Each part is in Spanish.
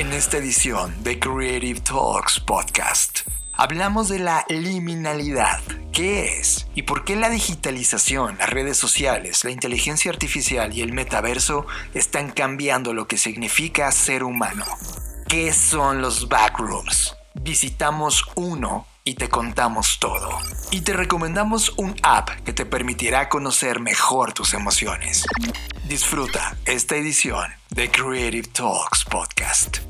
En esta edición de Creative Talks Podcast, hablamos de la liminalidad. ¿Qué es? ¿Y por qué la digitalización, las redes sociales, la inteligencia artificial y el metaverso están cambiando lo que significa ser humano? ¿Qué son los backrooms? Visitamos uno y te contamos todo. Y te recomendamos un app que te permitirá conocer mejor tus emociones. Disfruta esta edición de Creative Talks Podcast.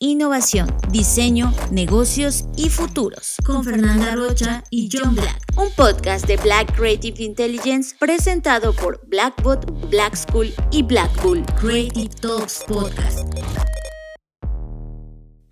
innovación, diseño, negocios y futuros. Con Fernanda Rocha y John Black. Un podcast de Black Creative Intelligence presentado por Blackbot, Black School y Black. Creative Talks Podcast.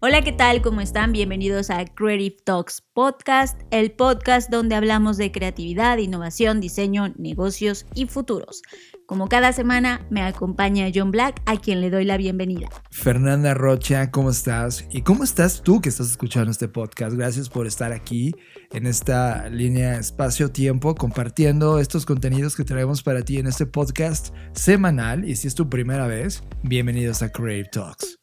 Hola, ¿qué tal? ¿Cómo están? Bienvenidos a Creative Talks Podcast, el podcast donde hablamos de creatividad, innovación, diseño, negocios y futuros. Como cada semana me acompaña John Black, a quien le doy la bienvenida. Fernanda Rocha, ¿cómo estás? ¿Y cómo estás tú que estás escuchando este podcast? Gracias por estar aquí en esta línea espacio-tiempo compartiendo estos contenidos que traemos para ti en este podcast semanal. Y si es tu primera vez, bienvenidos a Creative Talks.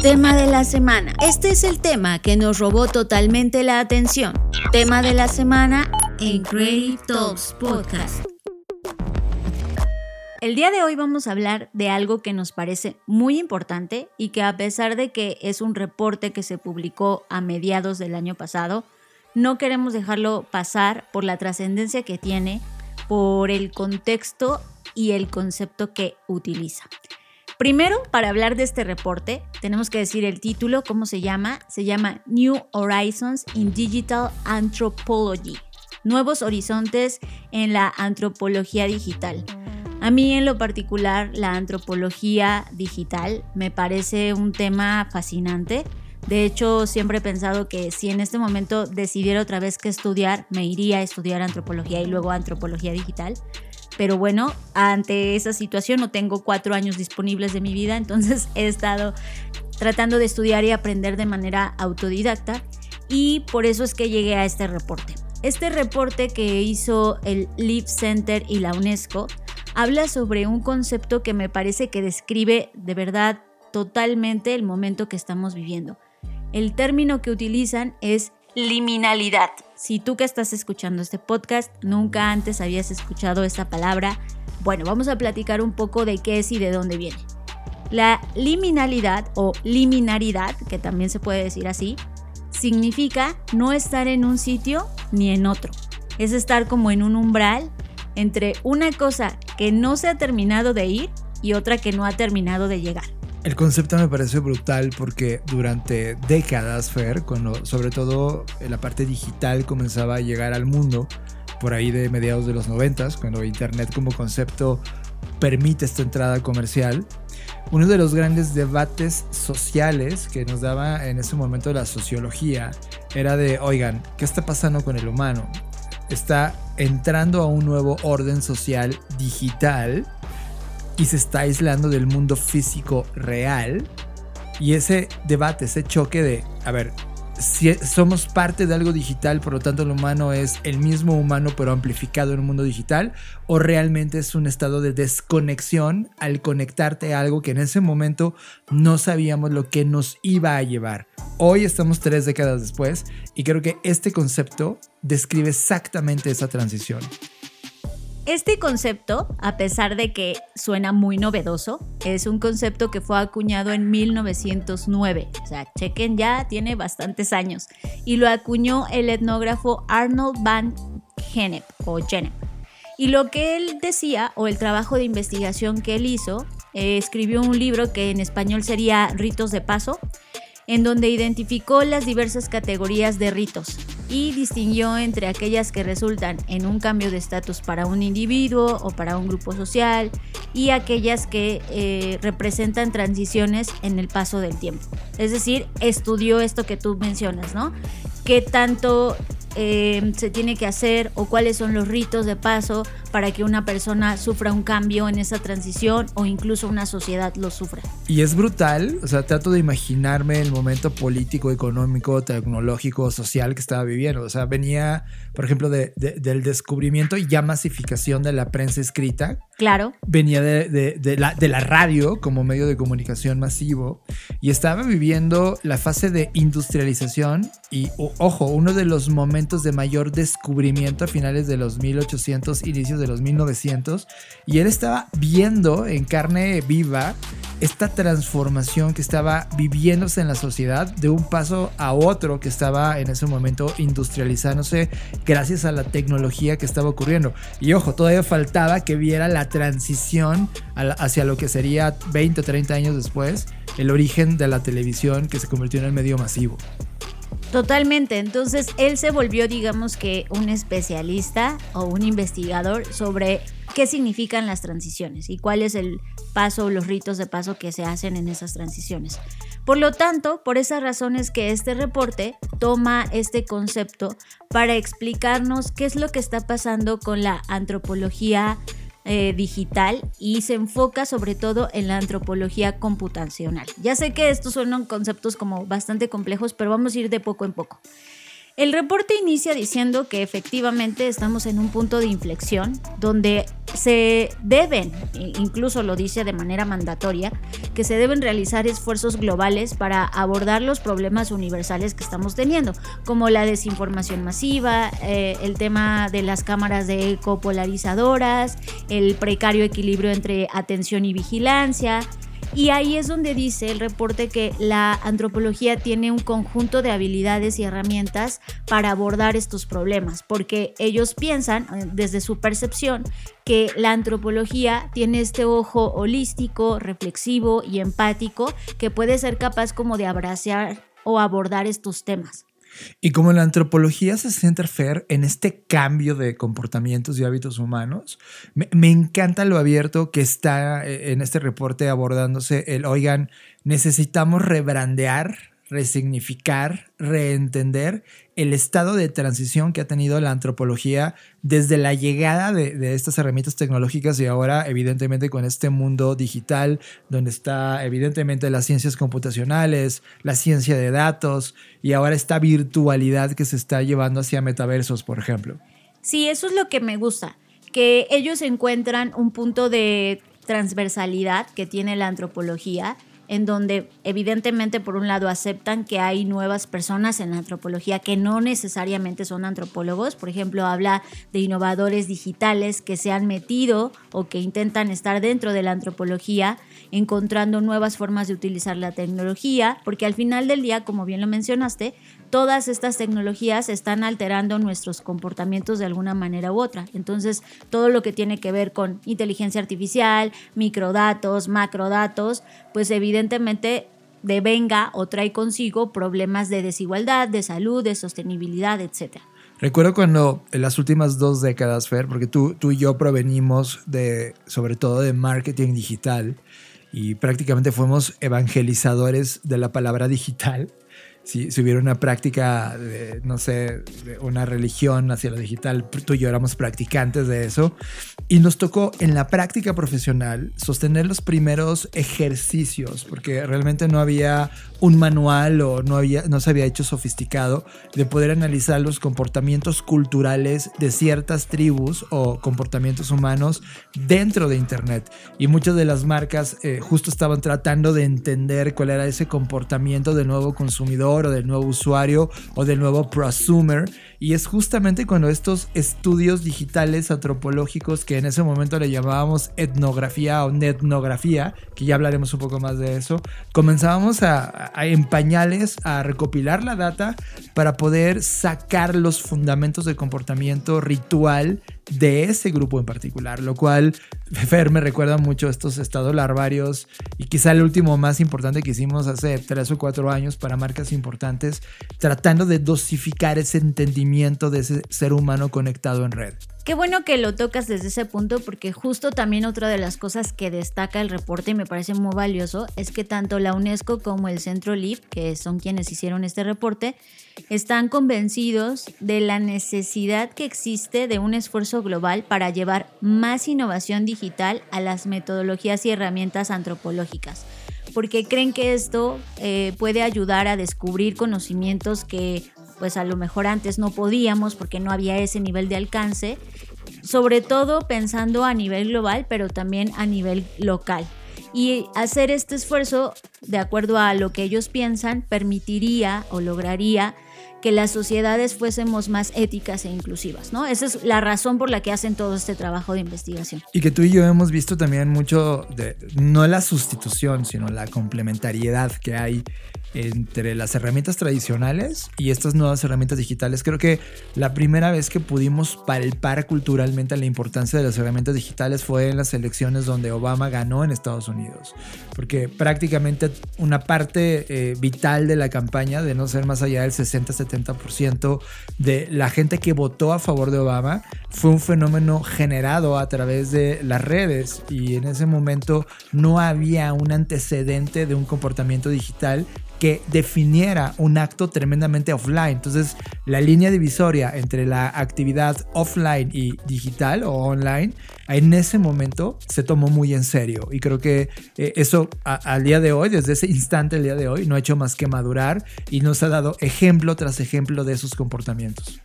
Tema de la semana. Este es el tema que nos robó totalmente la atención. Tema de la semana en Creative Talks Podcast. El día de hoy vamos a hablar de algo que nos parece muy importante y que a pesar de que es un reporte que se publicó a mediados del año pasado, no queremos dejarlo pasar por la trascendencia que tiene, por el contexto y el concepto que utiliza. Primero, para hablar de este reporte, tenemos que decir el título, cómo se llama. Se llama New Horizons in Digital Anthropology. Nuevos horizontes en la antropología digital. A mí en lo particular la antropología digital me parece un tema fascinante. De hecho, siempre he pensado que si en este momento decidiera otra vez que estudiar, me iría a estudiar antropología y luego antropología digital. Pero bueno, ante esa situación no tengo cuatro años disponibles de mi vida, entonces he estado tratando de estudiar y aprender de manera autodidacta y por eso es que llegué a este reporte. Este reporte que hizo el Live Center y la UNESCO habla sobre un concepto que me parece que describe de verdad totalmente el momento que estamos viviendo. El término que utilizan es liminalidad. Si tú que estás escuchando este podcast nunca antes habías escuchado esta palabra, bueno, vamos a platicar un poco de qué es y de dónde viene. La liminalidad o liminaridad, que también se puede decir así, significa no estar en un sitio ni en otro. Es estar como en un umbral entre una cosa que no se ha terminado de ir y otra que no ha terminado de llegar. El concepto me parece brutal porque durante décadas, Fer, cuando sobre todo la parte digital comenzaba a llegar al mundo, por ahí de mediados de los noventas, cuando Internet como concepto permite esta entrada comercial, uno de los grandes debates sociales que nos daba en ese momento la sociología era de, oigan, ¿qué está pasando con el humano? Está entrando a un nuevo orden social digital y se está aislando del mundo físico real. Y ese debate, ese choque de, a ver, si somos parte de algo digital, por lo tanto el humano es el mismo humano pero amplificado en un mundo digital, o realmente es un estado de desconexión al conectarte a algo que en ese momento no sabíamos lo que nos iba a llevar. Hoy estamos tres décadas después y creo que este concepto describe exactamente esa transición. Este concepto, a pesar de que suena muy novedoso, es un concepto que fue acuñado en 1909. O sea, chequen ya, tiene bastantes años. Y lo acuñó el etnógrafo Arnold van Gennep o Gennep. Y lo que él decía, o el trabajo de investigación que él hizo, eh, escribió un libro que en español sería Ritos de Paso, en donde identificó las diversas categorías de ritos y distinguió entre aquellas que resultan en un cambio de estatus para un individuo o para un grupo social y aquellas que eh, representan transiciones en el paso del tiempo. Es decir, estudió esto que tú mencionas, ¿no? qué tanto eh, se tiene que hacer o cuáles son los ritos de paso para que una persona sufra un cambio en esa transición o incluso una sociedad lo sufra. Y es brutal, o sea, trato de imaginarme el momento político, económico, tecnológico, social que estaba viviendo. O sea, venía, por ejemplo, de, del descubrimiento y ya masificación de la prensa escrita. Claro. Venía de, la, de la radio como medio de comunicación masivo y estaba viviendo la fase de industrialización y, ojo, uno de los momentos de mayor descubrimiento a finales de los 1800, inicios de los 1900 y él estaba viendo en carne viva esta transformación que estaba viviéndose en la sociedad de un paso a otro que estaba en ese momento industrializándose gracias a la tecnología que estaba ocurriendo. Y ojo, todavía faltaba que viera la transición hacia lo que sería 20 o 30 años después, el origen de la televisión que se convirtió en el medio masivo. Totalmente, entonces él se volvió digamos que un especialista o un investigador sobre qué significan las transiciones y cuál es el paso o los ritos de paso que se hacen en esas transiciones. Por lo tanto, por esas razones que este reporte toma este concepto para explicarnos qué es lo que está pasando con la antropología eh, digital y se enfoca sobre todo en la antropología computacional. Ya sé que estos son conceptos como bastante complejos, pero vamos a ir de poco en poco. El reporte inicia diciendo que efectivamente estamos en un punto de inflexión donde se deben, e incluso lo dice de manera mandatoria, que se deben realizar esfuerzos globales para abordar los problemas universales que estamos teniendo, como la desinformación masiva, eh, el tema de las cámaras de eco polarizadoras, el precario equilibrio entre atención y vigilancia, y ahí es donde dice el reporte que la antropología tiene un conjunto de habilidades y herramientas para abordar estos problemas, porque ellos piensan, eh, desde su percepción, que la antropología tiene este ojo holístico, reflexivo y empático que puede ser capaz como de abrazar o abordar estos temas. Y como la antropología se centra, en este cambio de comportamientos y hábitos humanos, me, me, encanta lo abierto que está eh, en este reporte abordándose el, oigan, necesitamos rebrandear resignificar, reentender el estado de transición que ha tenido la antropología desde la llegada de, estas herramientas tecnológicas y ahora evidentemente con este mundo digital donde está evidentemente las ciencias computacionales, la ciencia de datos y ahora esta virtualidad que se está llevando hacia metaversos, por ejemplo. Sí, eso es lo que me gusta, que ellos encuentran un punto de transversalidad que tiene la antropología en donde evidentemente por un lado aceptan que hay nuevas personas en la antropología que no necesariamente son antropólogos, por ejemplo habla de innovadores digitales que se han metido o que intentan estar dentro de la antropología encontrando nuevas formas de utilizar la tecnología, porque al final del día, como bien lo mencionaste, todas estas tecnologías están alterando nuestros comportamientos de alguna manera u otra. Entonces, todo lo que tiene que ver con inteligencia artificial, microdatos, macrodatos, pues evidentemente devenga o trae consigo problemas de desigualdad, de salud, de sostenibilidad, etc. Recuerdo cuando en las últimas dos décadas, Fer, porque tú, tú y yo provenimos de, sobre todo de marketing digital y prácticamente fuimos evangelizadores de la palabra digital si, hubiera una práctica, de, no sé, de una religión hacia lo digital, tú y yo éramos practicantes de eso. Y nos tocó en la práctica profesional sostener los primeros ejercicios, porque realmente no había un manual o no, había, no se había hecho sofisticado de poder analizar los comportamientos culturales de ciertas tribus o comportamientos humanos dentro de Internet. Y muchas de las marcas eh, justo estaban tratando de entender cuál era ese comportamiento del nuevo consumidor o del nuevo usuario o del nuevo prosumer. Y es justamente cuando estos estudios digitales antropológicos, que en ese momento le llamábamos etnografía o netnografía, que ya hablaremos un poco más de eso, comenzábamos a, a en pañales a recopilar la data para poder sacar los fundamentos del comportamiento ritual de ese grupo en particular, lo cual Fer me recuerda mucho estos estados larvarios y quizá el último más importante que hicimos hace tres o cuatro años para marcas importantes, tratando de dosificar ese entendimiento de ese ser humano conectado en red. Qué bueno que lo tocas desde ese punto porque justo también otra de las cosas que destaca el reporte y me parece muy valioso es que tanto la UNESCO como el Centro LIB, que son quienes hicieron este reporte, están convencidos de la necesidad que existe de un esfuerzo global para llevar más innovación digital a las metodologías y herramientas antropológicas, porque creen que esto eh, puede ayudar a descubrir conocimientos que pues a lo mejor antes no podíamos porque no había ese nivel de alcance, sobre todo pensando a nivel global, pero también a nivel local. Y hacer este esfuerzo, de acuerdo a lo que ellos piensan, permitiría o lograría que las sociedades fuésemos más éticas e inclusivas, ¿no? Esa es la razón por la que hacen todo este trabajo de investigación. Y que tú y yo hemos visto también mucho de, no la sustitución, sino la complementariedad que hay entre las herramientas tradicionales y estas nuevas herramientas digitales. Creo que la primera vez que pudimos palpar culturalmente la importancia de las herramientas digitales fue en las elecciones donde Obama ganó en Estados Unidos, porque prácticamente una parte eh, vital de la campaña, de no ser más allá del 60-70% de la gente que votó a favor de Obama, fue un fenómeno generado a través de las redes y en ese momento no había un antecedente de un comportamiento digital que definiera un acto tremendamente offline. Entonces, la línea divisoria entre la actividad offline y digital o online, en ese momento se tomó muy en serio. Y creo que eh, eso al día de hoy, desde ese instante, el día de hoy, no ha hecho más que madurar y nos ha dado ejemplo tras ejemplo de esos comportamientos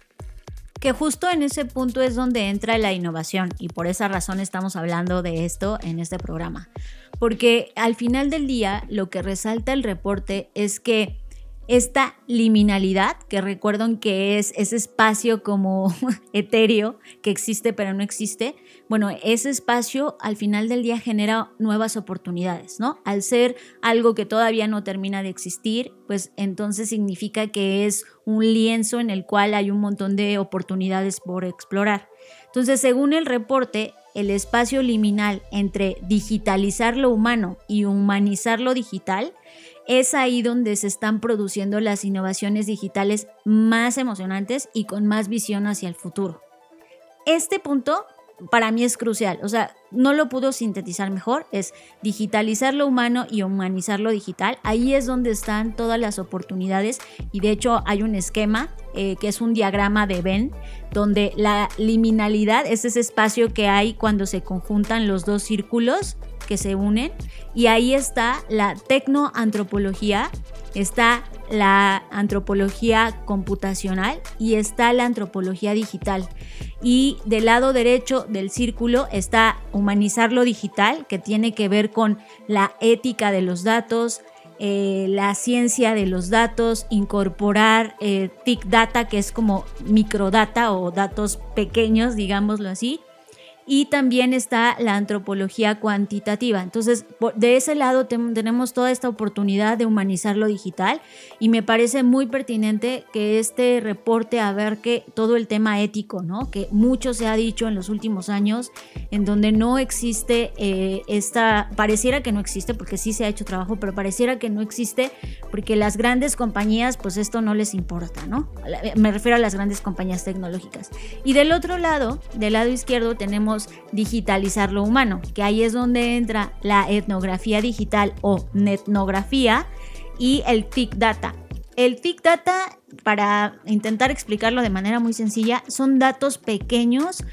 que justo en ese punto es donde entra la innovación y por esa razón estamos hablando de esto en este programa. Porque al final del día lo que resalta el reporte es que esta liminalidad, que recuerdan que es ese espacio como etéreo que existe pero no existe, bueno, ese espacio al final del día genera nuevas oportunidades, ¿no? Al ser algo que todavía no termina de existir, pues entonces significa que es un lienzo en el cual hay un montón de oportunidades por explorar. Entonces, según el reporte, el espacio liminal entre digitalizar lo humano y humanizar lo digital es ahí donde se están produciendo las innovaciones digitales más emocionantes y con más visión hacia el futuro. Este punto para mí es crucial, o sea, no lo pudo sintetizar mejor, es digitalizar lo humano y humanizar lo digital. Ahí es donde están todas las oportunidades y de hecho hay un esquema eh, que es un diagrama de Venn, donde la liminalidad es ese espacio que hay cuando se conjuntan los dos círculos que se unen y ahí está la tecnoantropología, está la antropología computacional y está la antropología digital. Y del lado derecho del círculo está humanizar lo digital, que tiene que ver con la ética de los datos, eh, la ciencia de los datos, incorporar eh, TIC data, que es como microdata o datos pequeños, digámoslo así, y también está la antropología cuantitativa. Entonces, de ese lado tenemos toda esta oportunidad de humanizar lo digital y me parece muy pertinente que este reporte abarque todo el tema ético, ¿no? Que mucho se ha dicho en los últimos años, en donde no existe eh, esta, pareciera que no existe, porque sí se ha hecho trabajo, pero pareciera que no existe porque las grandes compañías, pues esto no les importa, ¿no? Me refiero a las grandes compañías tecnológicas. Y del otro lado, del lado izquierdo, tenemos digitalizar lo humano, que ahí es donde entra la etnografía digital o netnografía y el TIC Data. El TIC Data, para intentar explicarlo de manera muy sencilla, son datos pequeños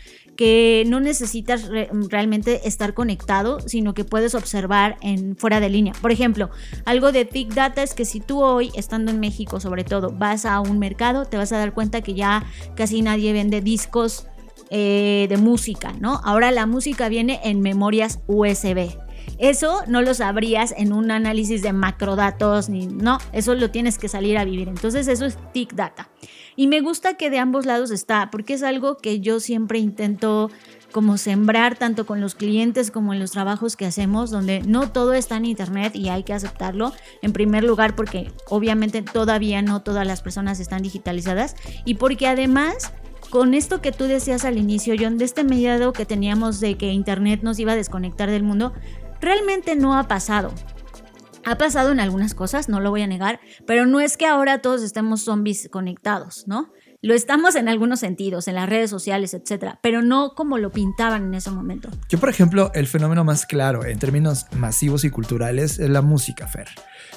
que no necesitas realmente estar conectado, sino que puedes observar en fuera de línea. Por ejemplo, algo de TIC Data es que si tú hoy, estando en México sobre todo, vas a un mercado, te vas a dar cuenta que ya casi nadie vende discos eh, de música, ¿no? Ahora la música viene en memorias USB. Eso no lo sabrías en un análisis de macrodatos, ni no, eso lo tienes que salir a vivir. Entonces eso es TIC Data. Y me gusta que de ambos lados está, porque es algo que yo siempre intento como sembrar tanto con los clientes como en los trabajos que hacemos, donde no todo está en internet y hay que aceptarlo. En primer lugar, porque obviamente todavía no todas las personas están digitalizadas y porque además con esto que tú decías al inicio, John, de este mediado que teníamos de que Internet nos iba a desconectar del mundo, realmente no ha pasado. Ha pasado en algunas cosas, no lo voy a negar, pero no es que ahora todos estemos zombies conectados, ¿no? Lo estamos en algunos sentidos, en las redes sociales, etcétera, pero no como lo pintaban en ese momento. Yo, por ejemplo, el fenómeno más claro en términos masivos y culturales es la música, Fer.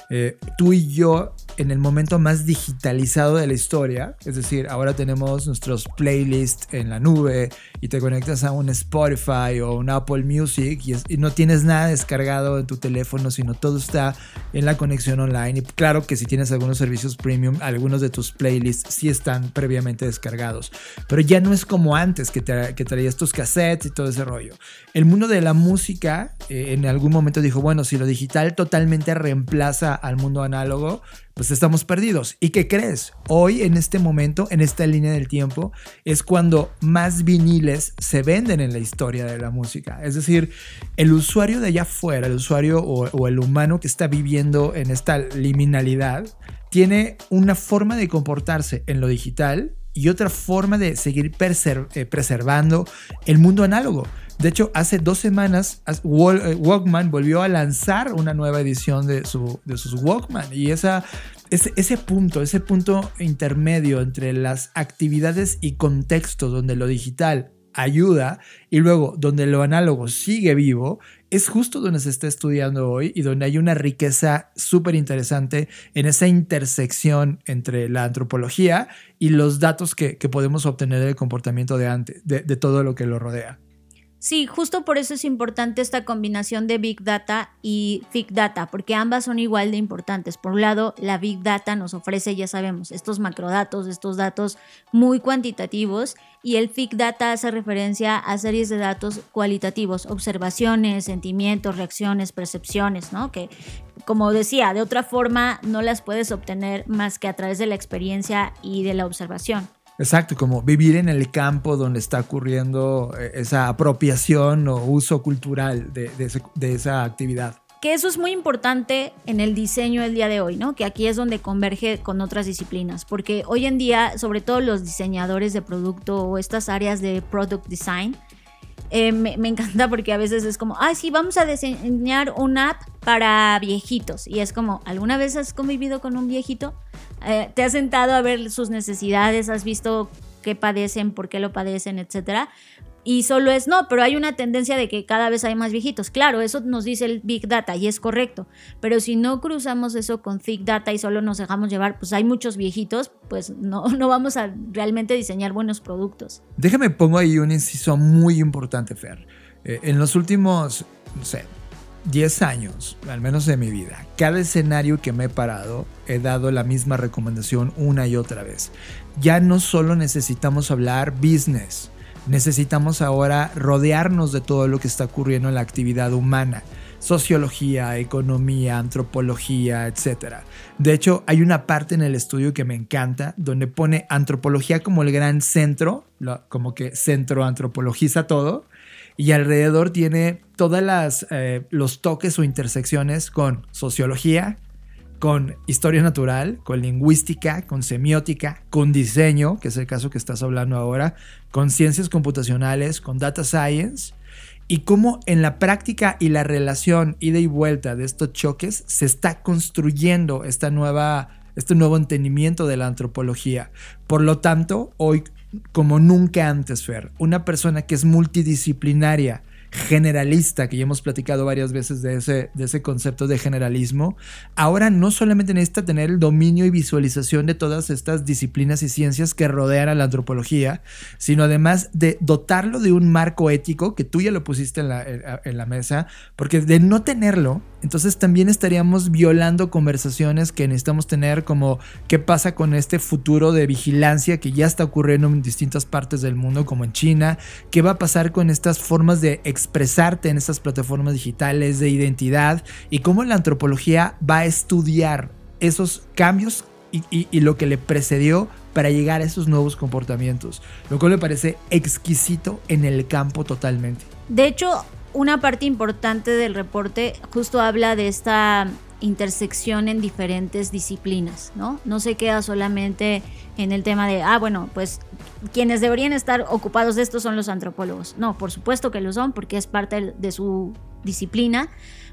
Eh, tú y yo en el momento más digitalizado de la historia, es decir, ahora tenemos nuestros playlists en la nube y te conectas a un Spotify o un Apple Music y, no tienes nada descargado en tu teléfono, sino todo está en la conexión online. Y claro que si tienes algunos servicios premium, algunos de tus playlists sí están previamente descargados, pero ya no es como antes que, que traías tus cassettes y todo ese rollo. El mundo de la música eh, en algún momento dijo, bueno, si lo digital totalmente reemplaza al mundo análogo, pues estamos perdidos. ¿Y qué crees? Hoy, en este momento, en esta línea del tiempo, es cuando más viniles se venden en la historia de la música. Es decir, el usuario de allá afuera, el usuario o, o el humano que está viviendo en esta liminalidad, tiene una forma de comportarse en lo digital y otra forma de seguir eh, preservando el mundo análogo. De hecho, hace dos semanas eh, Walkman volvió a lanzar una nueva edición de, su, de sus Walkman y ese punto, ese punto intermedio entre las actividades y contextos donde lo digital ayuda y luego donde lo análogo sigue vivo, es justo donde se está estudiando hoy y donde hay una riqueza súper interesante en esa intersección entre la antropología y los datos que, podemos obtener del comportamiento de antes, de todo lo que lo rodea. Sí, justo por eso es importante esta combinación de Big Data y Thick Data, porque ambas son igual de importantes. Por un lado, la Big Data nos ofrece, ya sabemos, estos macrodatos, estos datos muy cuantitativos, y el Thick Data hace referencia a series de datos cualitativos, observaciones, sentimientos, reacciones, percepciones, ¿no? Que, como decía, de otra forma no las puedes obtener más que a través de la experiencia y de la observación. Exacto, como vivir en el campo donde está ocurriendo eh, esa apropiación o uso cultural de, esa actividad. Que eso es muy importante en el diseño del día de hoy, ¿no? Que aquí es donde converge con otras disciplinas, porque hoy en día, sobre todo los diseñadores de producto o estas áreas de product design, eh, me, encanta porque a veces es como, ay, sí, vamos a diseñar una app para viejitos. Y es como, ¿alguna vez has convivido con un viejito? Eh, ¿Te has sentado a ver sus necesidades? ¿Has visto qué padecen, por qué lo padecen, etcétera? Y solo es no, pero hay una tendencia de que cada vez hay más viejitos. Claro, eso nos dice el Big Data y es correcto. Pero si no cruzamos eso con Thick Data y solo nos dejamos llevar, pues hay muchos viejitos, pues no, no vamos a realmente diseñar buenos productos. Déjame pongo ahí un inciso muy importante, Fer. Eh, en los últimos, no sé, 10 años, al menos de mi vida, cada escenario que me he parado, he dado la misma recomendación una y otra vez. Ya no solo necesitamos hablar business necesitamos ahora rodearnos de todo lo que está ocurriendo en la actividad humana. Sociología, economía, antropología, etc. De hecho, hay una parte en el estudio que me encanta, donde pone antropología como el gran centro, como que centro antropologiza todo, y alrededor tiene todas eh, los toques o intersecciones con sociología, con historia natural, con lingüística, con semiótica, con diseño, que es el caso que estás hablando ahora, con ciencias computacionales, con data science, y cómo en la práctica y la relación ida y vuelta de estos choques se está construyendo esta nueva, este nuevo entendimiento de la antropología. Por lo tanto, hoy, como nunca antes, Fer, una persona que es multidisciplinaria, generalista, que ya hemos platicado varias veces de ese, de ese concepto de generalismo, ahora no solamente necesita tener el dominio y visualización de todas estas disciplinas y ciencias que rodean a la antropología, sino además de dotarlo de un marco ético, que tú ya lo pusiste en la, en la mesa, porque de no tenerlo, entonces también estaríamos violando conversaciones que necesitamos tener como qué pasa con este futuro de vigilancia que ya está ocurriendo en distintas partes del mundo, como en China, qué va a pasar con estas formas de expresarte en estas plataformas digitales de identidad y cómo la antropología va a estudiar esos cambios y, lo que le precedió para llegar a esos nuevos comportamientos, lo cual me parece exquisito en el campo totalmente. De hecho, una parte importante del reporte justo habla de esta intersección en diferentes disciplinas, ¿no? No se queda solamente en el tema de, ah, bueno, pues quienes deberían estar ocupados de esto son los antropólogos. No, por supuesto que lo son porque es parte de su disciplina,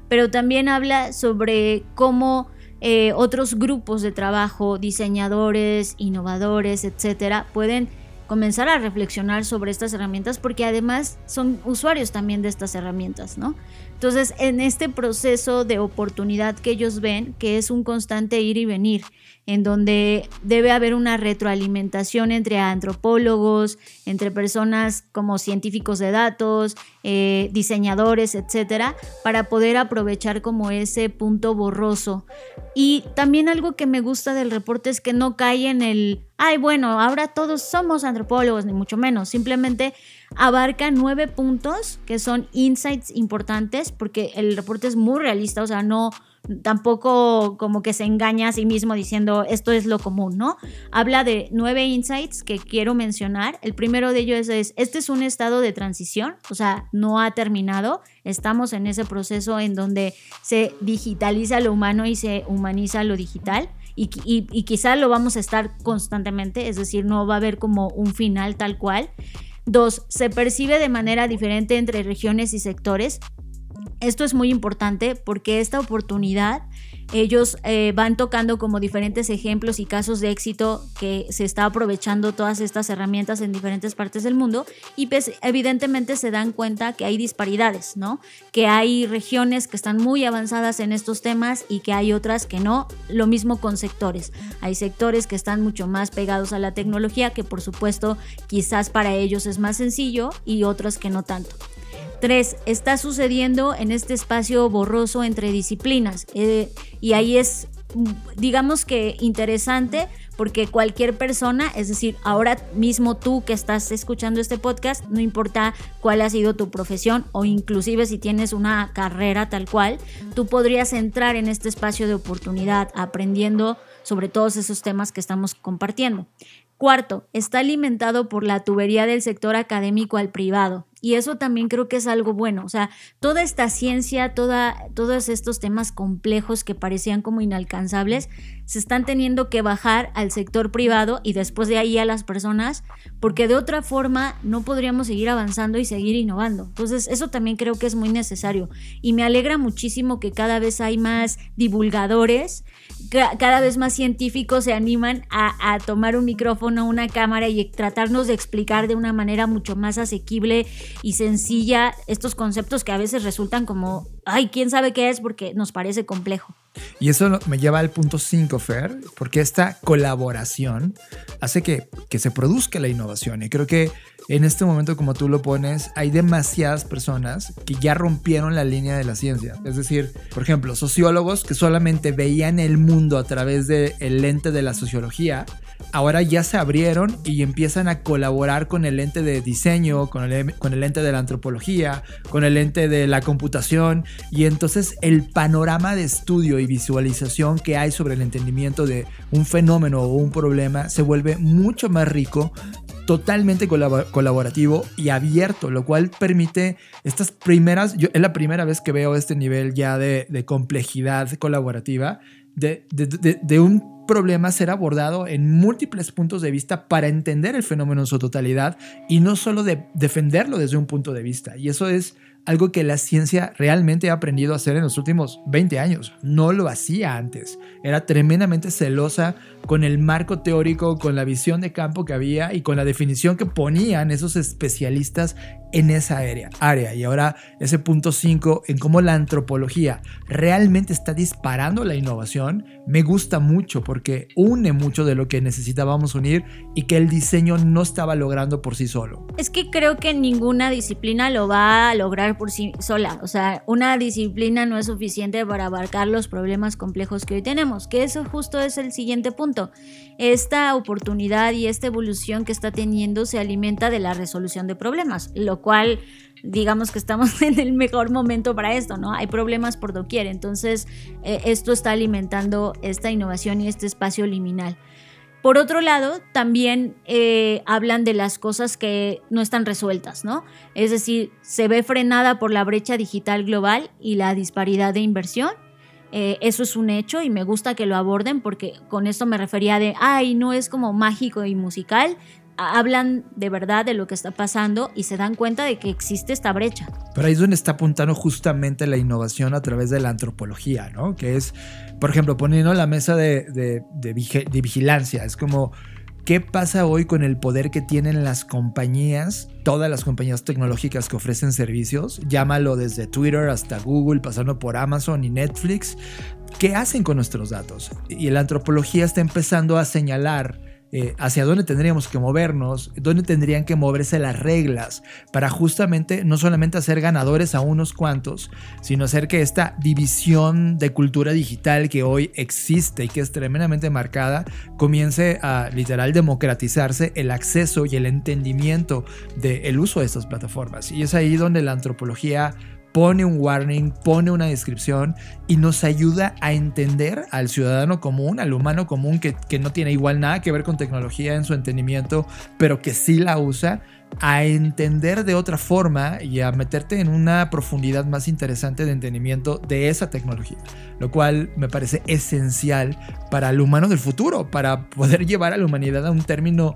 pero también habla sobre cómo eh, otros grupos de trabajo, diseñadores, innovadores, etcétera, pueden comenzar a reflexionar sobre estas herramientas porque además son usuarios también de estas herramientas, ¿no? Entonces, en este proceso de oportunidad que ellos ven, que es un constante ir y venir, en donde debe haber una retroalimentación entre antropólogos, entre personas como científicos de datos, eh, diseñadores, etcétera, para poder aprovechar como ese punto borroso. Y también algo que me gusta del reporte es que no cae en el, ay, bueno, ahora todos somos antropólogos, ni mucho menos, simplemente abarca nueve puntos que son insights importantes porque el reporte es muy realista, o sea, no tampoco como que se engaña a sí mismo diciendo esto es lo común, ¿no? Habla de nueve insights que quiero mencionar. El primero de ellos es, este es un estado de transición, o sea, no ha terminado. Estamos en ese proceso en donde se digitaliza lo humano y se humaniza lo digital. Y, y quizá lo vamos a estar constantemente, es decir, no va a haber como un final tal cual. Dos, se percibe de manera diferente entre regiones y sectores. Esto es muy importante porque esta oportunidad ellos eh, van tocando como diferentes ejemplos y casos de éxito que se está aprovechando todas estas herramientas en diferentes partes del mundo y pues evidentemente se dan cuenta que hay disparidades, ¿no? Que hay regiones que están muy avanzadas en estos temas y que hay otras que no, lo mismo con sectores. Hay sectores que están mucho más pegados a la tecnología que por supuesto quizás para ellos es más sencillo y otros que no tanto. Tres, está sucediendo en este espacio borroso entre disciplinas. Eh, y ahí es, digamos que interesante, porque cualquier persona, es decir, ahora mismo tú que estás escuchando este podcast, no importa cuál ha sido tu profesión o inclusive si tienes una carrera tal cual, tú podrías entrar en este espacio de oportunidad aprendiendo sobre todos esos temas que estamos compartiendo. Cuarto, está alimentado por la tubería del sector académico al privado. Y eso también creo que es algo bueno. O sea, toda esta ciencia, toda, todos estos temas complejos que parecían como inalcanzables, se están teniendo que bajar al sector privado y después de ahí a las personas, porque de otra forma no podríamos seguir avanzando y seguir innovando. Entonces, eso también creo que es muy necesario. Y me alegra muchísimo que cada vez hay más divulgadores, cada vez más científicos se animan a, tomar un micrófono, una cámara y tratarnos de explicar de una manera mucho más asequible y sencilla estos conceptos que a veces resultan como, ay, quién sabe qué es porque nos parece complejo. Y eso me lleva al punto 5, Fer, porque esta colaboración hace que, que se produzca la innovación. Y creo que en este momento, como tú lo pones, hay demasiadas personas que ya rompieron la línea de la ciencia. Es decir, por ejemplo, sociólogos que solamente veían el mundo a través del lente de la sociología, ahora ya se abrieron y empiezan a colaborar con el ente de diseño, con el, con el ente de la antropología, con el ente de la computación. Y entonces el panorama de estudio y visualización que hay sobre el entendimiento de un fenómeno o un problema se vuelve mucho más rico totalmente colaborativo y abierto, lo cual permite estas primeras, yo, es la primera vez que veo este nivel ya de, complejidad colaborativa, de, de, un problema ser abordado en múltiples puntos de vista para entender el fenómeno en su totalidad y no solo de defenderlo desde un punto de vista. Y eso es algo que la ciencia realmente ha aprendido a hacer en los últimos 20 años. No lo hacía antes. Era tremendamente celosa con el marco teórico, con la visión de campo que había y con la definición que ponían esos especialistas en esa área. área. Y ahora ese punto 5 en cómo la antropología realmente está disparando la innovación, me gusta mucho porque une mucho de lo que necesitábamos unir y que el diseño no estaba logrando por sí solo. Es que creo que ninguna disciplina lo va a lograr por sí sola. O sea, una disciplina no es suficiente para abarcar los problemas complejos que hoy tenemos, que eso justo es el siguiente punto. Esta oportunidad y esta evolución que está teniendo se alimenta de la resolución de problemas, lo cual digamos que estamos en el mejor momento para esto, ¿no? Hay problemas por doquier, entonces eh, esto está alimentando esta innovación y este espacio liminal. Por otro lado, también eh, hablan de las cosas que no están resueltas, ¿no? Es decir, se ve frenada por la brecha digital global y la disparidad de inversión. Eh, eso es un hecho y me gusta que lo aborden porque con esto me refería de, ay, no es como mágico y musical, hablan de verdad de lo que está pasando y se dan cuenta de que existe esta brecha. Pero ahí es donde está apuntando justamente la innovación a través de la antropología, ¿no? Que es, por ejemplo, poniendo la mesa de, de vigilancia. Es como, ¿Qué pasa hoy con el poder que tienen las compañías, todas las compañías tecnológicas que ofrecen servicios? Llámalo desde Twitter hasta Google, pasando por Amazon y Netflix. ¿Qué hacen con nuestros datos? Y la antropología está empezando a señalar eh, hacia dónde tendríamos que movernos, dónde tendrían que moverse las reglas para justamente no solamente hacer ganadores a unos cuantos, sino hacer que esta división de cultura digital que hoy existe y que es tremendamente marcada comience a literal democratizarse el acceso y el entendimiento del uso de estas plataformas. Y es ahí donde la antropología pone un warning, pone una descripción y nos ayuda a entender al ciudadano común, al humano común que, no tiene igual nada que ver con tecnología en su entendimiento, pero que sí la usa, a entender de otra forma y a meterte en una profundidad más interesante de entendimiento de esa tecnología, lo cual me parece esencial para el humano del futuro, para poder llevar a la humanidad a un término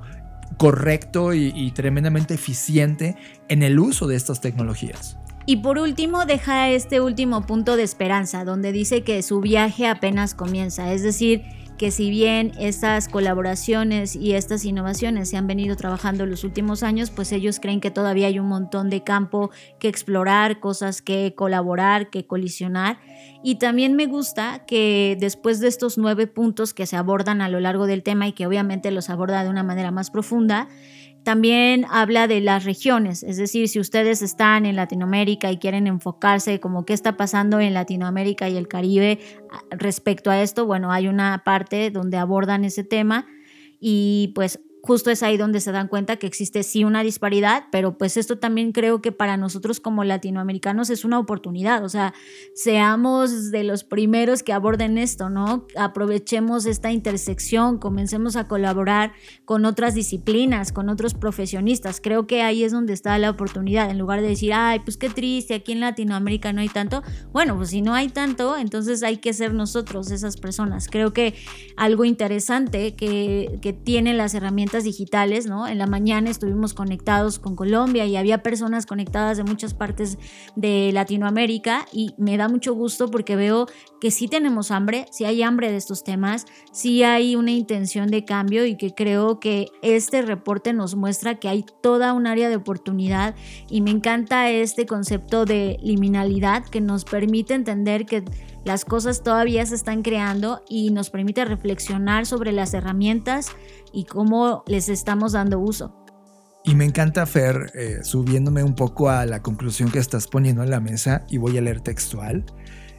correcto y tremendamente eficiente en el uso de estas tecnologías. Y por último, deja este último punto de esperanza, donde dice que su viaje apenas comienza, es decir, que si bien estas colaboraciones y estas innovaciones se han venido trabajando en los últimos años, pues ellos creen que todavía hay un montón de campo que explorar, cosas que colaborar, que colisionar. Y también me gusta que después de estos nueve puntos que se abordan a lo largo del tema y que obviamente los aborda de una manera más profunda, también habla de las regiones, es decir, si ustedes están en Latinoamérica y quieren enfocarse como qué está pasando en Latinoamérica y el Caribe ah, respecto a esto, bueno, hay una parte donde abordan ese tema y pues justo es ahí donde se dan cuenta que existe sí una disparidad, pero pues esto también creo que para nosotros como latinoamericanos es una oportunidad, o sea, seamos de los primeros que aborden esto, ¿no? Aprovechemos esta intersección, comencemos a colaborar con otras disciplinas, con otros profesionistas, creo que ahí es donde está la oportunidad, en lugar de decir, ay, pues qué triste, aquí en Latinoamérica no hay tanto, bueno, pues si no hay tanto, entonces hay que ser nosotros esas personas, creo que algo interesante que, que tienen las herramientas digitales, ¿no? En la mañana estuvimos conectados con Colombia y había personas conectadas de muchas partes de Latinoamérica y me da mucho gusto porque veo que sí tenemos hambre, sí hay hambre de estos temas, sí hay una intención de cambio y que creo que este reporte nos muestra que hay toda un área de oportunidad y me encanta este concepto de liminalidad que nos permite entender que las cosas todavía se están creando y nos permite reflexionar sobre las herramientas y cómo les estamos dando uso. Y me encanta, Fer, eh, subiéndome un poco a la conclusión que estás poniendo en la mesa y voy a leer textual.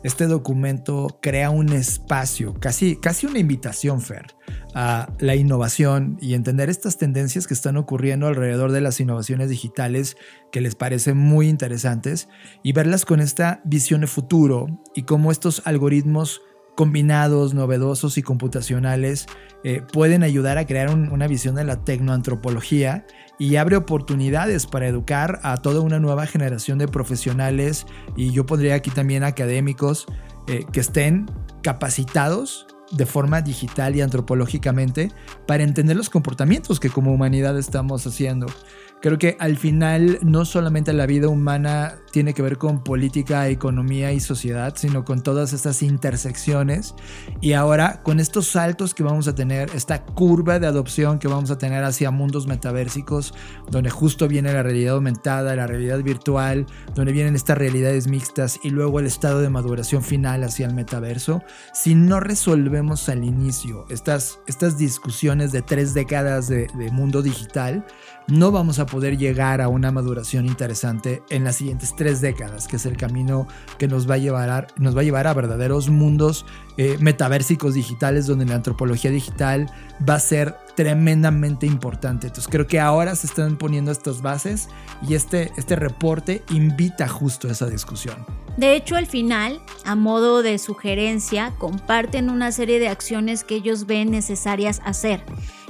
Este documento crea un espacio, casi, casi una invitación, Fer, a la innovación y entender estas tendencias que están ocurriendo alrededor de las innovaciones digitales que les parecen muy interesantes y verlas con esta visión de futuro y cómo estos algoritmos combinados, novedosos y computacionales eh, pueden ayudar a crear una visión de la tecnoantropología y abre oportunidades para educar a toda una nueva generación de profesionales y yo pondría aquí también académicos eh, que estén capacitados de forma digital y antropológicamente para entender los comportamientos que como humanidad estamos haciendo. Creo que al final no solamente la vida humana tiene que ver con política, economía y sociedad, sino con todas estas intersecciones. Y ahora con estos saltos que vamos a tener, esta curva de adopción que vamos a tener hacia mundos metaversicos, donde justo viene la realidad aumentada, la realidad virtual, donde vienen estas realidades mixtas y luego el estado de maduración final hacia el metaverso, si no resolvemos al inicio estas, estas discusiones de tres décadas de, de mundo digital, no vamos a poder llegar a una maduración interesante en las siguientes tres décadas, que es el camino que nos va a llevar a, nos va a, llevar a verdaderos mundos eh, metaversicos digitales, donde la antropología digital va a ser tremendamente importante. Entonces creo que ahora se están poniendo estas bases y este, este reporte invita justo a esa discusión. De hecho, al final, a modo de sugerencia, comparten una serie de acciones que ellos ven necesarias hacer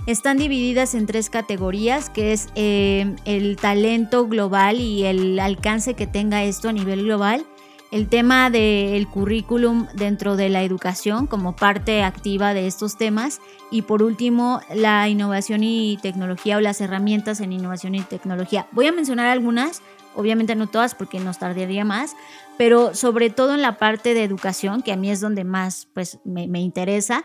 están divididas en tres categorías, que es eh, el talento global y el alcance que tenga esto a nivel global, el tema del currículum dentro de la educación como parte activa de estos temas y por último la innovación y tecnología o las herramientas en innovación y tecnología. Voy a mencionar algunas, obviamente no todas porque nos tardaría más, pero sobre todo en la parte de educación, que a mí es donde más pues, me interesa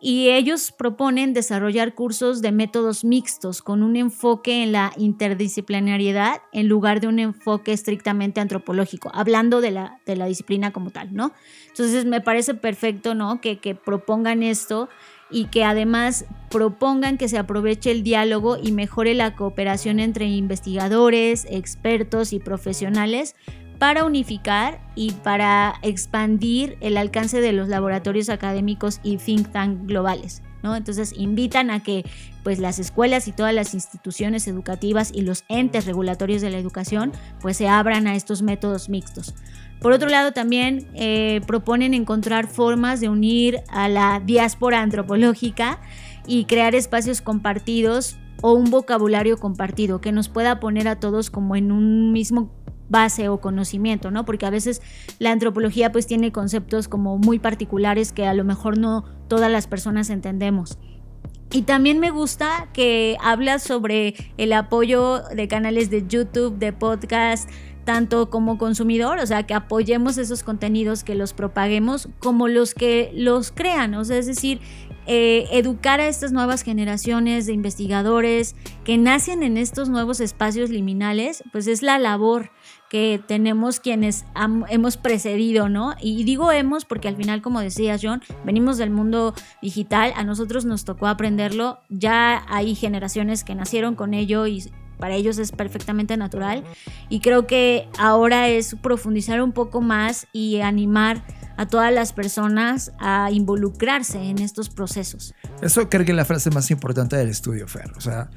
y ellos proponen desarrollar cursos de métodos mixtos con un enfoque en la interdisciplinariedad en lugar de un enfoque estrictamente antropológico, hablando de la, de la disciplina como tal, ¿no? Entonces me parece perfecto, ¿no? Que, que propongan esto y que además propongan que se aproveche el diálogo y mejore la cooperación entre investigadores, expertos y profesionales para unificar y para expandir el alcance de los laboratorios académicos y think tank globales. ¿no? Entonces invitan a que pues, las escuelas y todas las instituciones educativas y los entes regulatorios de la educación pues, se abran a estos métodos mixtos. Por otro lado, también eh, proponen encontrar formas de unir a la diáspora antropológica y crear espacios compartidos o un vocabulario compartido que nos pueda poner a todos como en un mismo base o conocimiento, ¿no? Porque a veces la antropología pues tiene conceptos como muy particulares que a lo mejor no todas las personas entendemos. Y también me gusta que habla sobre el apoyo de canales de YouTube, de podcast, tanto como consumidor, o sea, que apoyemos esos contenidos, que los propaguemos, como los que los crean, o sea, es decir, eh, educar a estas nuevas generaciones de investigadores que nacen en estos nuevos espacios liminales, pues es la labor que tenemos quienes hemos precedido, ¿no? Y digo hemos porque al final, como decía John, venimos del mundo digital, a nosotros nos tocó aprenderlo, ya hay generaciones que nacieron con ello y para ellos es perfectamente natural y creo que ahora es profundizar un poco más y animar a todas las personas a involucrarse en estos procesos. Eso creo que es la frase más importante del estudio, Fer. O sea,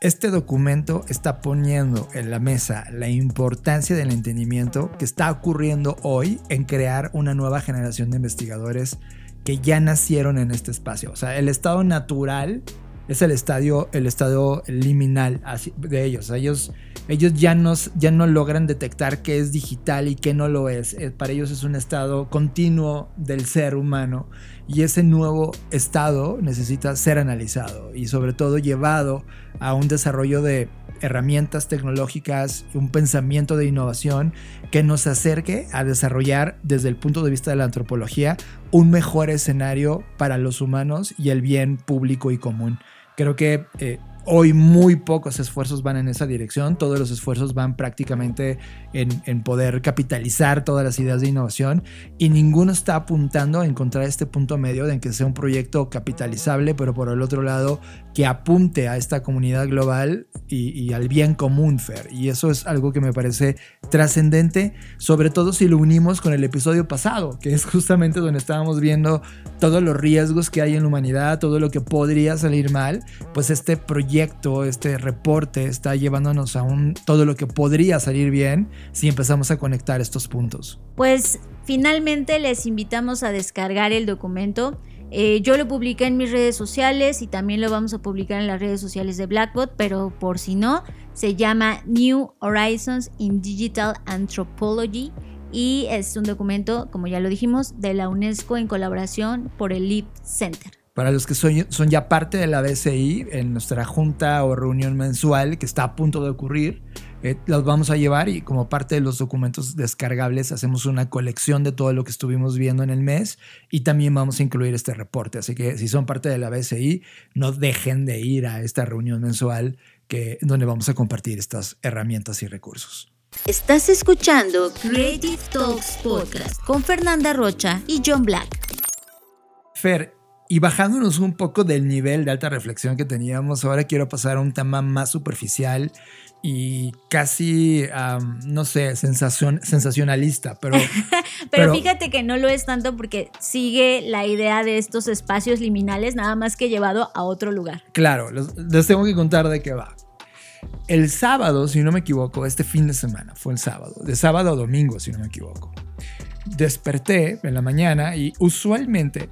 este documento está poniendo en la mesa la importancia del entendimiento que está ocurriendo hoy en crear una nueva generación de investigadores que ya nacieron en este espacio. O sea, el estado natural es el estadio, el estado liminal de ellos. Ellos, ellos ya, ya no logran detectar qué es digital y qué no lo es. Eh, para ellos es un estado continuo del ser humano y ese nuevo estado necesita ser analizado y sobre todo llevado a un desarrollo de herramientas tecnológicas, un pensamiento de innovación que nos acerque a desarrollar desde el punto de vista de la antropología un mejor escenario para los humanos y el bien público y común. Creo que eh, Hoy muy pocos esfuerzos van en esa dirección, todos los esfuerzos van prácticamente en, poder capitalizar todas las ideas de innovación y ninguno está apuntando a encontrar este punto medio de que sea un proyecto capitalizable, pero por el otro lado que apunte a esta comunidad global y, y al bien común, Fer. Y eso es algo que me parece trascendente, sobre todo si lo unimos con el episodio pasado, que es justamente donde estábamos viendo todos los riesgos que hay en la humanidad, todo lo que podría salir mal, pues este proyecto este reporte está llevándonos a un, todo lo que podría salir bien si empezamos a conectar estos puntos. Pues finalmente les invitamos a descargar el documento. Eh, yo lo publiqué en mis redes sociales y también lo vamos a publicar en las redes sociales de Blackbot, pero por si no, se llama New Horizons in Digital Anthropology y es un documento, como ya lo dijimos, de la UNESCO en colaboración por el Leap Center. Para los que son, son ya parte de la BCI, en nuestra junta o reunión mensual que está a punto de ocurrir, eh, los vamos a llevar y como parte de los documentos descargables hacemos una colección de todo lo que estuvimos viendo en el mes y también vamos a incluir este reporte. Así que si son parte de la BCI, no dejen de ir a esta reunión mensual que, donde vamos a compartir estas herramientas y recursos. Estás escuchando Creative Talks Podcast con Fernanda Rocha y John Black. Fer, y bajándonos un poco del nivel de alta reflexión que teníamos, ahora quiero pasar a un tema más superficial y casi, no sé, sensación, sensacionalista, pero, pero... fíjate que no lo es tanto porque sigue la idea de estos espacios liminales, nada más que llevado a otro lugar. Claro, les tengo que contar de qué va. El sábado, si no me equivoco, este fin de semana, fue el sábado, de sábado a domingo, si no me equivoco. Desperté en la mañana y usualmente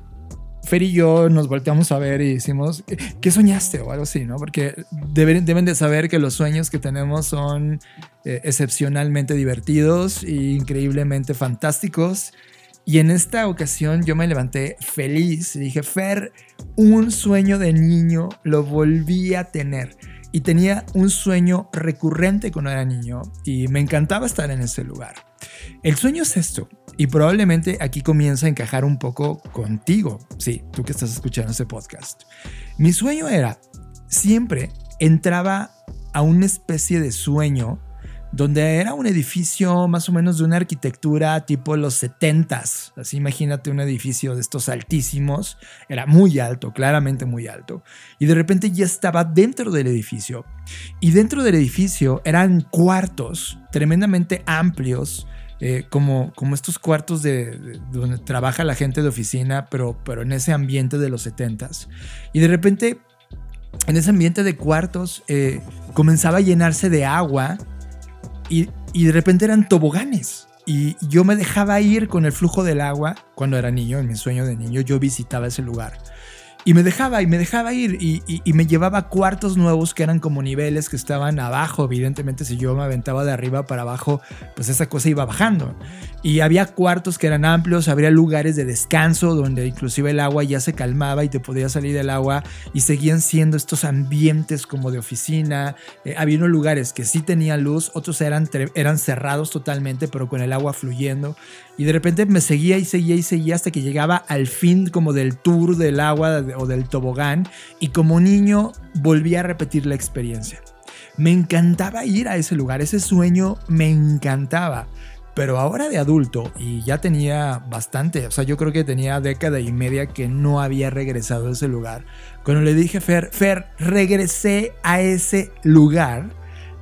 Fer y yo nos volteamos a ver y decimos, ¿qué soñaste? O algo así, ¿no? Porque deben, deben de saber que los sueños que tenemos son eh, excepcionalmente divertidos e increíblemente fantásticos. Y en esta ocasión yo me levanté feliz y dije, Fer, un sueño de niño lo volví a tener. Y tenía un sueño recurrente cuando era niño y me encantaba estar en ese lugar. El sueño es esto, y probablemente aquí comienza a encajar un poco contigo, sí, tú que estás escuchando este podcast. Mi sueño era, siempre entraba a una especie de sueño donde era un edificio más o menos de una arquitectura tipo los 70s. Así imagínate un edificio de estos altísimos, era muy alto, claramente muy alto. Y de repente ya estaba dentro del edificio. Y dentro del edificio eran cuartos tremendamente amplios. Eh, como, como estos cuartos de, donde trabaja la gente de oficina, pero, pero en ese ambiente de los 70s. Y de repente, en ese ambiente de cuartos, eh, comenzaba a llenarse de agua y, de repente eran toboganes. Y yo me dejaba ir con el flujo del agua cuando era niño, en mi sueño de niño, yo visitaba ese lugar. Y me dejaba y me dejaba ir y, me llevaba cuartos nuevos que eran como niveles que estaban abajo. Evidentemente si yo me aventaba de arriba para abajo, pues esa cosa iba bajando. Y había cuartos que eran amplios, habría lugares de descanso donde inclusive el agua ya se calmaba y te podía salir del agua y seguían siendo estos ambientes como de oficina. Eh, había unos lugares que sí tenían luz, otros eran, eran cerrados totalmente pero con el agua fluyendo. Y de repente me seguía y seguía y seguía hasta que llegaba al fin como del tour del agua o del tobogán y como niño volví a repetir la experiencia. Me encantaba ir a ese lugar, ese sueño me encantaba. Pero ahora de adulto, y ya tenía bastante, o sea, yo creo que tenía década y media que no había regresado a ese lugar. Cuando le dije a Fer, Fer, regresé a ese lugar,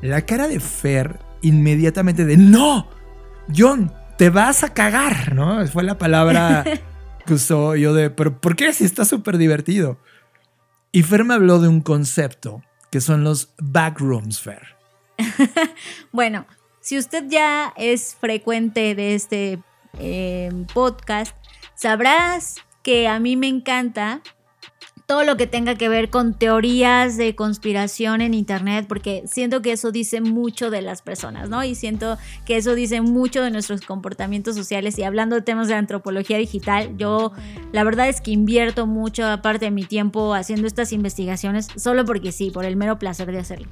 la cara de Fer inmediatamente de, no, John, te vas a cagar, ¿no? Fue la palabra que usó yo de, pero ¿por qué si está súper divertido? Y Fer me habló de un concepto que son los backrooms, Fer. bueno, si usted ya es frecuente de este eh, podcast, sabrás que a mí me encanta todo lo que tenga que ver con teorías de conspiración en Internet, porque siento que eso dice mucho de las personas, ¿no? Y siento que eso dice mucho de nuestros comportamientos sociales. Y hablando de temas de antropología digital, yo la verdad es que invierto mucho, aparte de mi tiempo, haciendo estas investigaciones, solo porque sí, por el mero placer de hacerlo.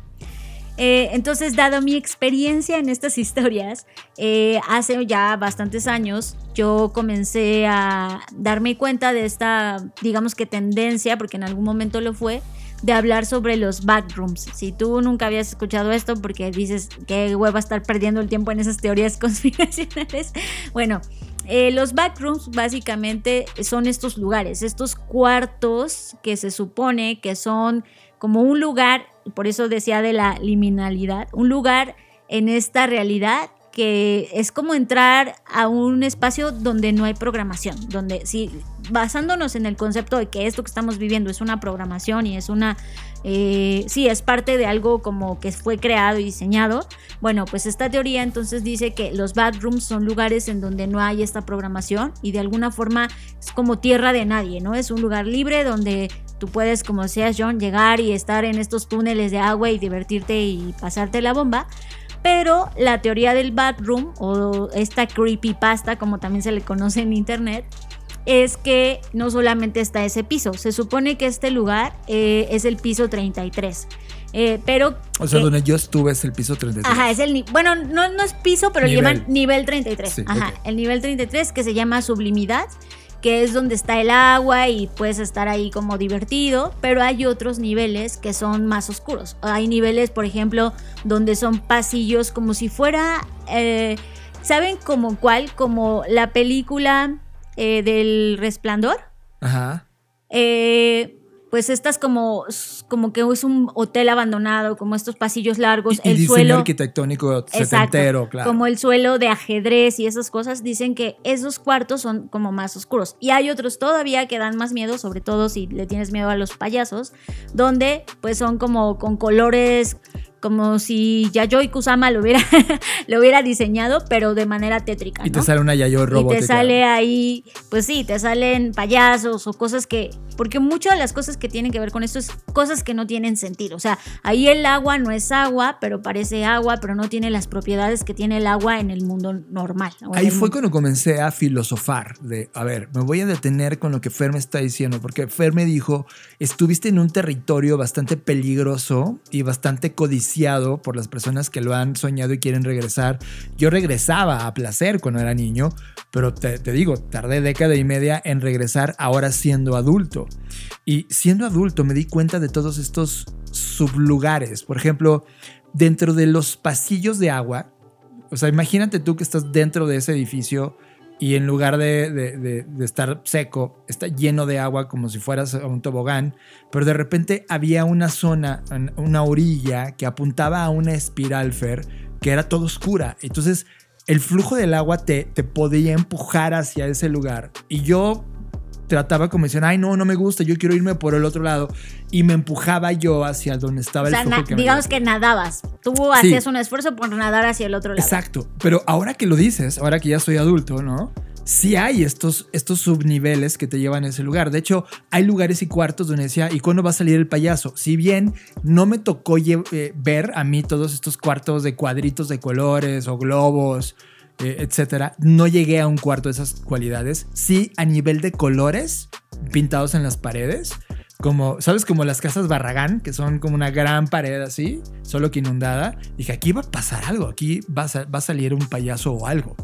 Eh, entonces, dado mi experiencia en estas historias, eh, hace ya bastantes años yo comencé a darme cuenta de esta, digamos que tendencia, porque en algún momento lo fue, de hablar sobre los backrooms. Si tú nunca habías escuchado esto porque dices que hueva estar perdiendo el tiempo en esas teorías conspiracionales, bueno, eh, los backrooms básicamente son estos lugares, estos cuartos que se supone que son como un lugar, por eso decía de la liminalidad, un lugar en esta realidad que es como entrar a un espacio donde no hay programación, donde si basándonos en el concepto de que esto que estamos viviendo es una programación y es una, eh, sí, es parte de algo como que fue creado y diseñado, bueno, pues esta teoría entonces dice que los backrooms son lugares en donde no hay esta programación y de alguna forma es como tierra de nadie, ¿no? Es un lugar libre donde tú puedes, como decías John, llegar y estar en estos túneles de agua y divertirte y pasarte la bomba pero la teoría del bathroom o esta creepypasta, como también se le conoce en internet, es que no solamente está ese piso, se supone que este lugar eh, es el piso 33. Eh, pero. O sea, donde yo estuve es el piso 33. Ajá, es el. Bueno, no, es piso, pero llaman nivel 33. ajá, el nivel 33 que se llama sublimidad que es donde está el agua y puedes estar ahí como divertido, pero hay otros niveles que son más oscuros. Hay niveles, por ejemplo, donde son pasillos como si fuera, eh, ¿saben como cuál? Como la película eh, del resplandor. Ajá. Eh, pues estas como, como que es un hotel abandonado, como estos pasillos largos, el suelo arquitectónico setentero, claro. Como el suelo de ajedrez y esas cosas, dicen que esos cuartos son como más oscuros. Y hay otros todavía que dan más miedo, sobre todo si le tienes miedo a los payasos, donde pues son como con colores como si Yayoi Kusama lo hubiera, lo hubiera diseñado, pero de manera tétrica. Y te sale una Yayoi robótica. Y te sale ahí, pues sí, te salen payasos o cosas que, porque muchas de las cosas que tienen que ver con esto es cosas que no tienen sentido. O sea, ahí el agua no es agua, pero parece agua, pero no tiene las propiedades que tiene el agua en el mundo normal. Ahí fue cuando comencé a filosofar de, a ver, me voy a detener con lo que Fer me está diciendo, porque Fer me dijo, estuviste en un territorio bastante peligroso y bastante codiciado por las personas que lo han soñado y quieren regresar. Yo regresaba a placer cuando era niño, pero te, digo, tardé década y media en regresar ahora siendo adulto. Y siendo adulto me di cuenta de todos estos sublugares. Por ejemplo, dentro de los pasillos de agua, o sea, imagínate tú que estás dentro de ese edificio y en lugar de, estar seco, está lleno de agua como si fueras a un tobogán, pero de repente había una zona, una orilla que apuntaba a una espiral, Fer, que era todo oscura. Entonces el flujo del agua te, te podía empujar hacia ese lugar. Y yo trataba como decían, ay, no, no me gusta, yo quiero irme por el otro lado. Y me empujaba yo hacia donde estaba el flujo que Digamos que nadabas. Tú hacías un esfuerzo por nadar hacia el otro lado. Exacto. Pero ahora que lo dices, ahora que ya soy adulto, ¿no? Sí hay estos, estos subniveles que te llevan a ese lugar. De hecho, hay lugares y cuartos donde decía, ¿y cuándo va a salir el payaso? Si bien no me tocó eh, ver a mí todos estos cuartos de cuadritos de colores o globos eh, etcétera, no llegué a un cuarto de esas cualidades. Sí, a nivel de colores pintados en las paredes, como, ¿sabes? Como las casas Barragán, que son como una gran pared así, solo que inundada. Dije, aquí va a pasar algo, aquí va a, va a salir un payaso o algo.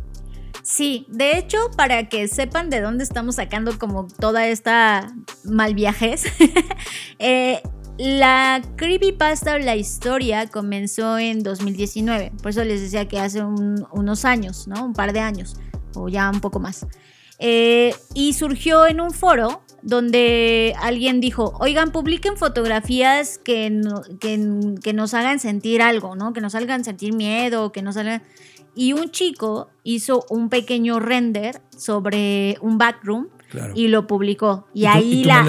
Sí, de hecho, para que sepan de dónde estamos sacando como toda esta mal viajes, eh, la creepypasta o la historia comenzó en 2019, por eso les decía que hace unos años, ¿no? Un par de años, o ya un poco más. Eh, y surgió en un foro donde alguien dijo, oigan, publiquen fotografías que, que, nos hagan sentir algo, ¿no? Que nos hagan sentir miedo, que nos hagan... Y un chico hizo un pequeño render sobre un backroom y lo publicó. Y, ahí la,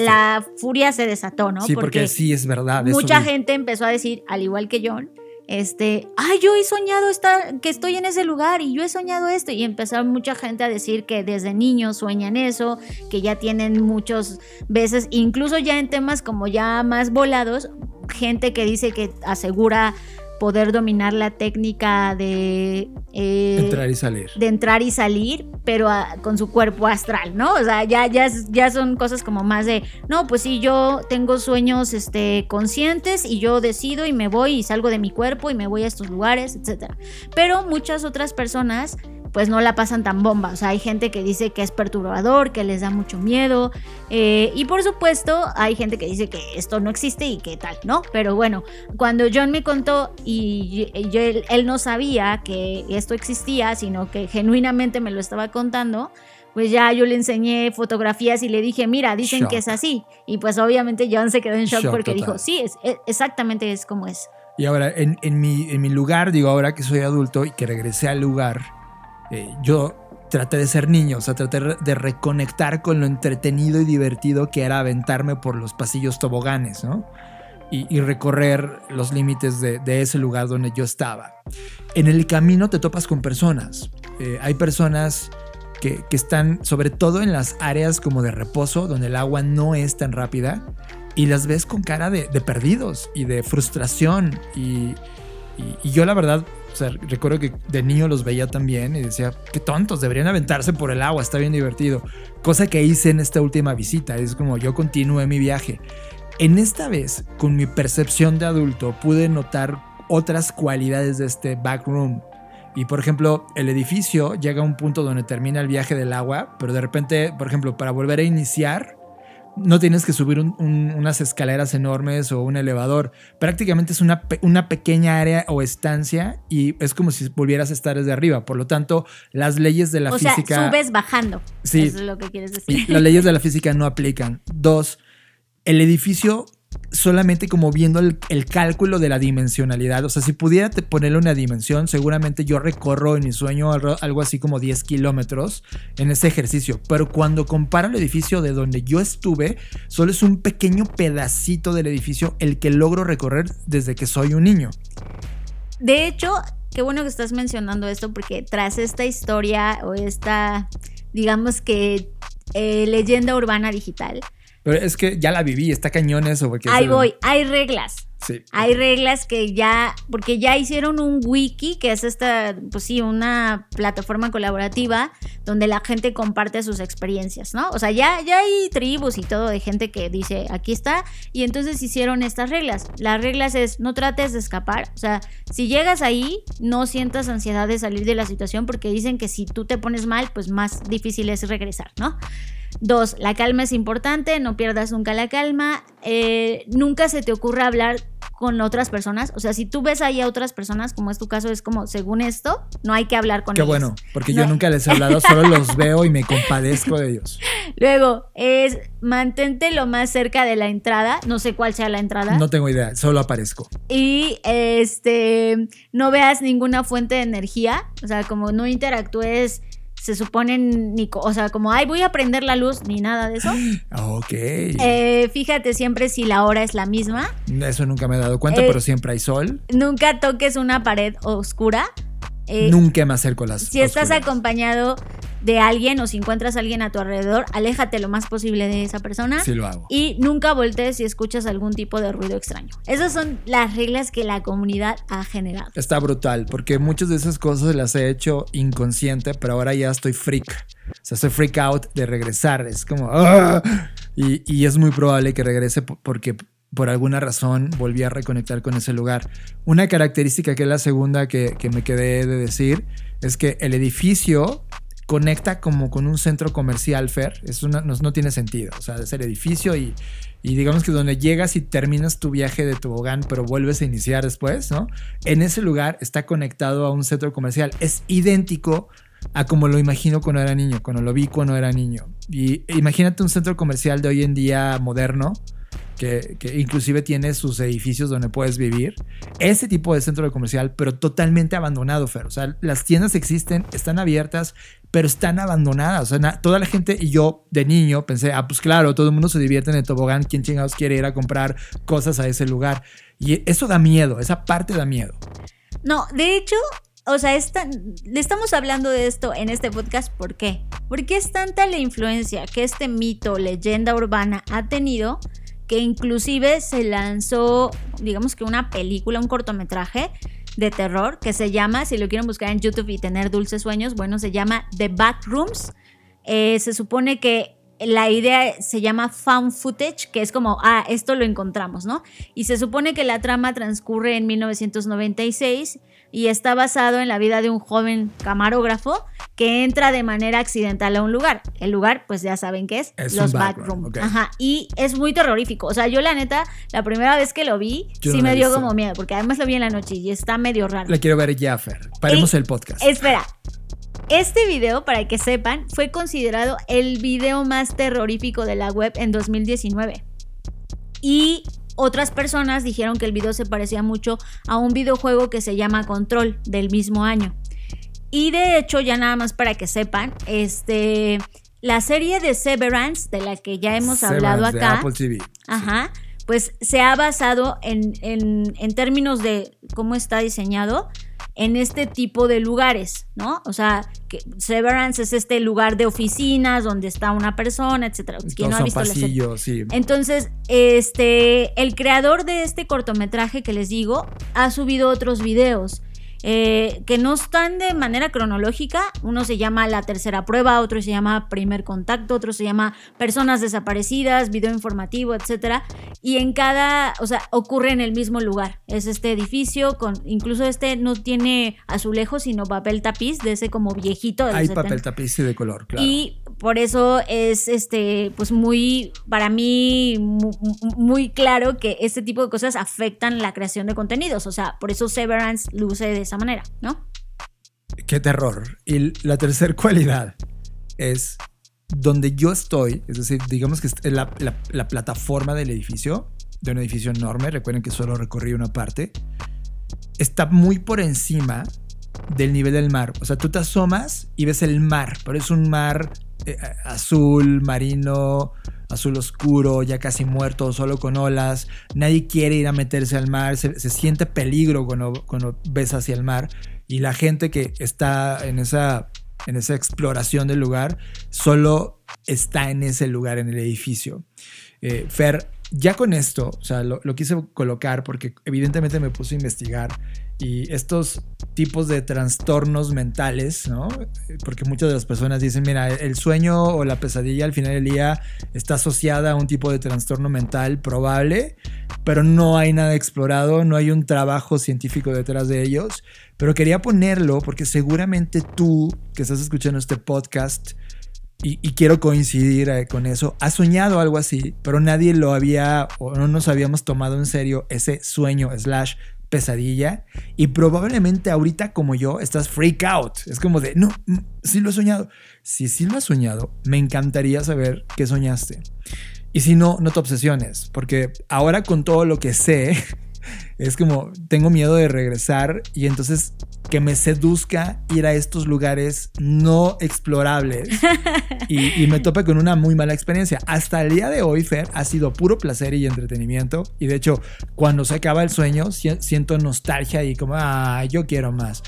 la furia se desató, ¿no? Sí, porque, sí es verdad. Mucha gente empezó a decir, al igual que John, este, ay, yo he soñado estar, que estoy en ese lugar y yo he soñado esto. Y empezó mucha gente a decir que desde niños sueñan eso, que ya tienen muchas veces, incluso ya en temas como ya más volados, gente que dice que asegura poder dominar la técnica de... Eh, entrar y salir. De entrar y salir, pero con su cuerpo astral, ¿no? O sea, ya, ya, ya son cosas como más de, no, pues sí, yo tengo sueños este, conscientes y yo decido y me voy y salgo de mi cuerpo y me voy a estos lugares, etc. Pero muchas otras personas pues no la pasan tan bomba. O sea, hay gente que dice que es perturbador, que les da mucho miedo. Eh, y por supuesto, hay gente que dice que esto no existe y que tal, ¿no? Pero bueno, cuando John me contó y yo, él, no sabía que esto existía, sino que genuinamente me lo estaba contando, pues ya yo le enseñé fotografías y le dije, mira, dicen que es así. Y pues obviamente John se quedó en shock, porque dijo, sí, es, exactamente es como es. Y ahora, en, mi, en mi lugar, digo, ahora que soy adulto y que regresé al lugar, eh, yo traté de ser niño, o sea, traté de reconectar con lo entretenido y divertido que era aventarme por los pasillos toboganes, ¿no? Y, recorrer los límites de, ese lugar donde yo estaba. En el camino te topas con personas. Eh, hay personas que, están sobre todo en las áreas como de reposo, donde el agua no es tan rápida, y las ves con cara de, perdidos y de frustración. y, yo la verdad sea, recuerdo que de niño los veía también y decía, qué tontos, deberían aventarse por el agua, está bien divertido. Cosa que hice en esta última visita, es como yo continué mi viaje. En esta vez, con mi percepción de adulto, pude notar otras cualidades de este backroom. Y por ejemplo, el edificio llega a un punto donde termina el viaje del agua, pero de repente, por ejemplo, para volver a iniciar, no tienes que subir unas escaleras enormes o un elevador. Prácticamente es una, una, pequeña área o estancia y es como si volvieras a estar desde arriba. Por lo tanto, las leyes de la física. Sea, subes bajando. Sí. Eso es lo que quieres decir. las leyes de la física no aplican. Dos, el edificio solamente como viendo el, cálculo de la dimensionalidad. O sea, si pudiera ponerle una dimensión, seguramente yo recorro en mi sueño algo así como 10 kilómetros en ese ejercicio. Pero cuando comparo el edificio de donde yo estuve, solo es un pequeño pedacito del edificio el que logro recorrer desde que soy un niño. De hecho, qué bueno que estás mencionando esto porque tras esta historia o esta, digamos que, eh, leyenda urbana digital, pero es que ya la viví, está cañón eso. Porque Ahí voy, hay reglas. Sí. Hay reglas que ya, porque ya hicieron un wiki, que es esta, pues sí, una plataforma colaborativa donde la gente comparte sus experiencias, ¿no? O sea, ya, ya hay tribus y todo de gente que dice, aquí está, y entonces hicieron estas reglas. Las reglas es, no trates de escapar, o sea, si llegas ahí, no sientas ansiedad de salir de la situación porque dicen que si tú te pones mal, pues más difícil es regresar, ¿no? Dos, la calma es importante, no pierdas nunca la calma. Eh, nunca se te ocurra hablar con otras personas. O sea, si tú ves ahí a otras personas, como es tu caso, es como, según esto, no hay que hablar con Qué ellos. Qué bueno, porque yo nunca les he hablado, solo los veo y me compadezco de ellos. Luego, es mantente lo más cerca de la entrada. No sé cuál sea la entrada. No tengo idea, solo aparezco. Y este, no veas ninguna fuente de energía. O sea, como no interactúes se suponen, ni, o sea, como, ay, voy a prender la luz, ni nada de eso. Ok. Eh, fíjate siempre si la hora es la misma. Eso nunca me he dado cuenta, eh, pero siempre hay sol. Nunca toques una pared oscura. Eh, nunca me acerco a las. Si estás acompañado de alguien o si encuentras a alguien a tu alrededor, aléjate lo más posible de esa persona. Sí lo hago. Y nunca voltees si escuchas algún tipo de ruido extraño. Esas son las reglas que la comunidad ha generado. Está brutal, porque muchas de esas cosas las he hecho inconsciente, pero ahora ya estoy freak. O sea, estoy freak out de regresar. Es como... ¡ah! Y, y es muy probable que regrese porque por alguna razón volví a reconectar con ese lugar. Una característica que es la segunda que, me quedé de decir es que el edificio conecta como con un centro comercial, Fer. Es una, no, tiene sentido. O sea, es el edificio y, y, digamos que donde llegas y terminas tu viaje de tobogán, pero vuelves a iniciar después, ¿no? En ese lugar está conectado a un centro comercial. Es idéntico a como lo imagino cuando era niño, cuando lo vi cuando era niño. Y imagínate un centro comercial de hoy en día moderno que, inclusive tiene sus edificios donde puedes vivir. Ese tipo de centro comercial, pero totalmente abandonado, Fer. O sea, las tiendas existen, están abiertas, pero están abandonadas. O sea, toda la gente y yo de niño pensé, ah, pues claro, todo el mundo se divierte en el tobogán, ¿quién chingados quiere ir a comprar cosas a ese lugar? Y eso da miedo, esa parte da miedo. No, de hecho, o sea, le estamos hablando de esto en este podcast, ¿por qué? Porque es tanta la influencia que este mito, leyenda urbana ha tenido que inclusive se lanzó, digamos que una película, un cortometraje de terror que se llama, si lo quieren buscar en YouTube y tener dulces sueños, bueno, se llama The Backrooms. Eh, se supone que la idea se llama found footage, que es como, ah, esto lo encontramos, ¿no? Y se supone que la trama transcurre en 1996 y está basado en la vida de un joven camarógrafo que entra de manera accidental a un lugar. El lugar, pues ya saben qué es, los backrooms. Ajá, y es muy terrorífico. O sea, yo la neta, la primera vez que lo vi, sí me dio como miedo, porque además lo vi en la noche y está medio raro. La quiero ver ya, Fer. Paremos el podcast. Espera, este video, para que sepan, fue considerado el video más terrorífico de la web en 2019. Y otras personas dijeron que el video se parecía mucho a un videojuego que se llama Control del mismo año. Y de hecho, ya nada más para que sepan, este, la serie de Severance, de la que ya hemos hablado acá, Ajá, pues se ha basado en, en, en términos de cómo está diseñado, en este tipo de lugares, ¿no? O sea, que Severance es este lugar de oficinas donde está una persona, etcétera. ¿Quién no ha visto pasillos, sí. Entonces, este, el creador de este cortometraje que les digo ha subido otros videos eh, que no están de manera cronológica. Uno se llama La Tercera Prueba, otro se llama Primer Contacto, otro se llama Personas Desaparecidas, Video Informativo, etc. Y en cada, o sea, ocurre en el mismo lugar. Es este edificio, con incluso este no tiene azulejo, sino papel tapiz, de ese como viejito. Hay papel tapiz de color, claro. Y por eso es este, pues muy, para mí, muy, claro que este tipo de cosas afectan la creación de contenidos. O sea, por eso Severance luce de esa manera, ¿no? Qué terror. Y la tercera cualidad es donde yo estoy, es decir, digamos que la, la, plataforma del edificio de un edificio enorme. Recuerden que solo recorrí una parte. Está muy por encima del nivel del mar. O sea, tú te asomas y ves el mar, pero es un mar eh, azul, marino, azul oscuro, ya casi muerto, solo con olas. Nadie quiere ir a meterse al mar, se, siente peligro cuando, cuando ves hacia el mar. Y la gente que está en esa, en esa exploración del lugar solo está en ese lugar, en el edificio. Eh, Fer, ya con esto, o sea, lo, quise colocar porque evidentemente me puse a investigar y estos tipos de trastornos mentales, ¿no? Porque muchas de las personas dicen, mira, el sueño o la pesadilla al final del día está asociada a un tipo de trastorno mental probable, pero no hay nada explorado, no hay un trabajo científico detrás de ellos. Pero quería ponerlo porque seguramente tú que estás escuchando este podcast, y, quiero coincidir eh, con eso, ha soñado algo así, pero nadie lo había o no nos habíamos tomado en serio ese sueño slash pesadilla y probablemente ahorita como yo estás freak out. Es como de, no, mm, sí lo he soñado. Si sí lo has soñado, me encantaría saber qué soñaste. Y si no, no te obsesiones, porque ahora con todo lo que sé, es como, tengo miedo de regresar y entonces que me seduzca ir a estos lugares no explorables y, me tope con una muy mala experiencia. Hasta el día de hoy, Fer, ha sido puro placer y entretenimiento. Y de hecho, cuando se acaba el sueño, siento nostalgia y como, ah, yo quiero más.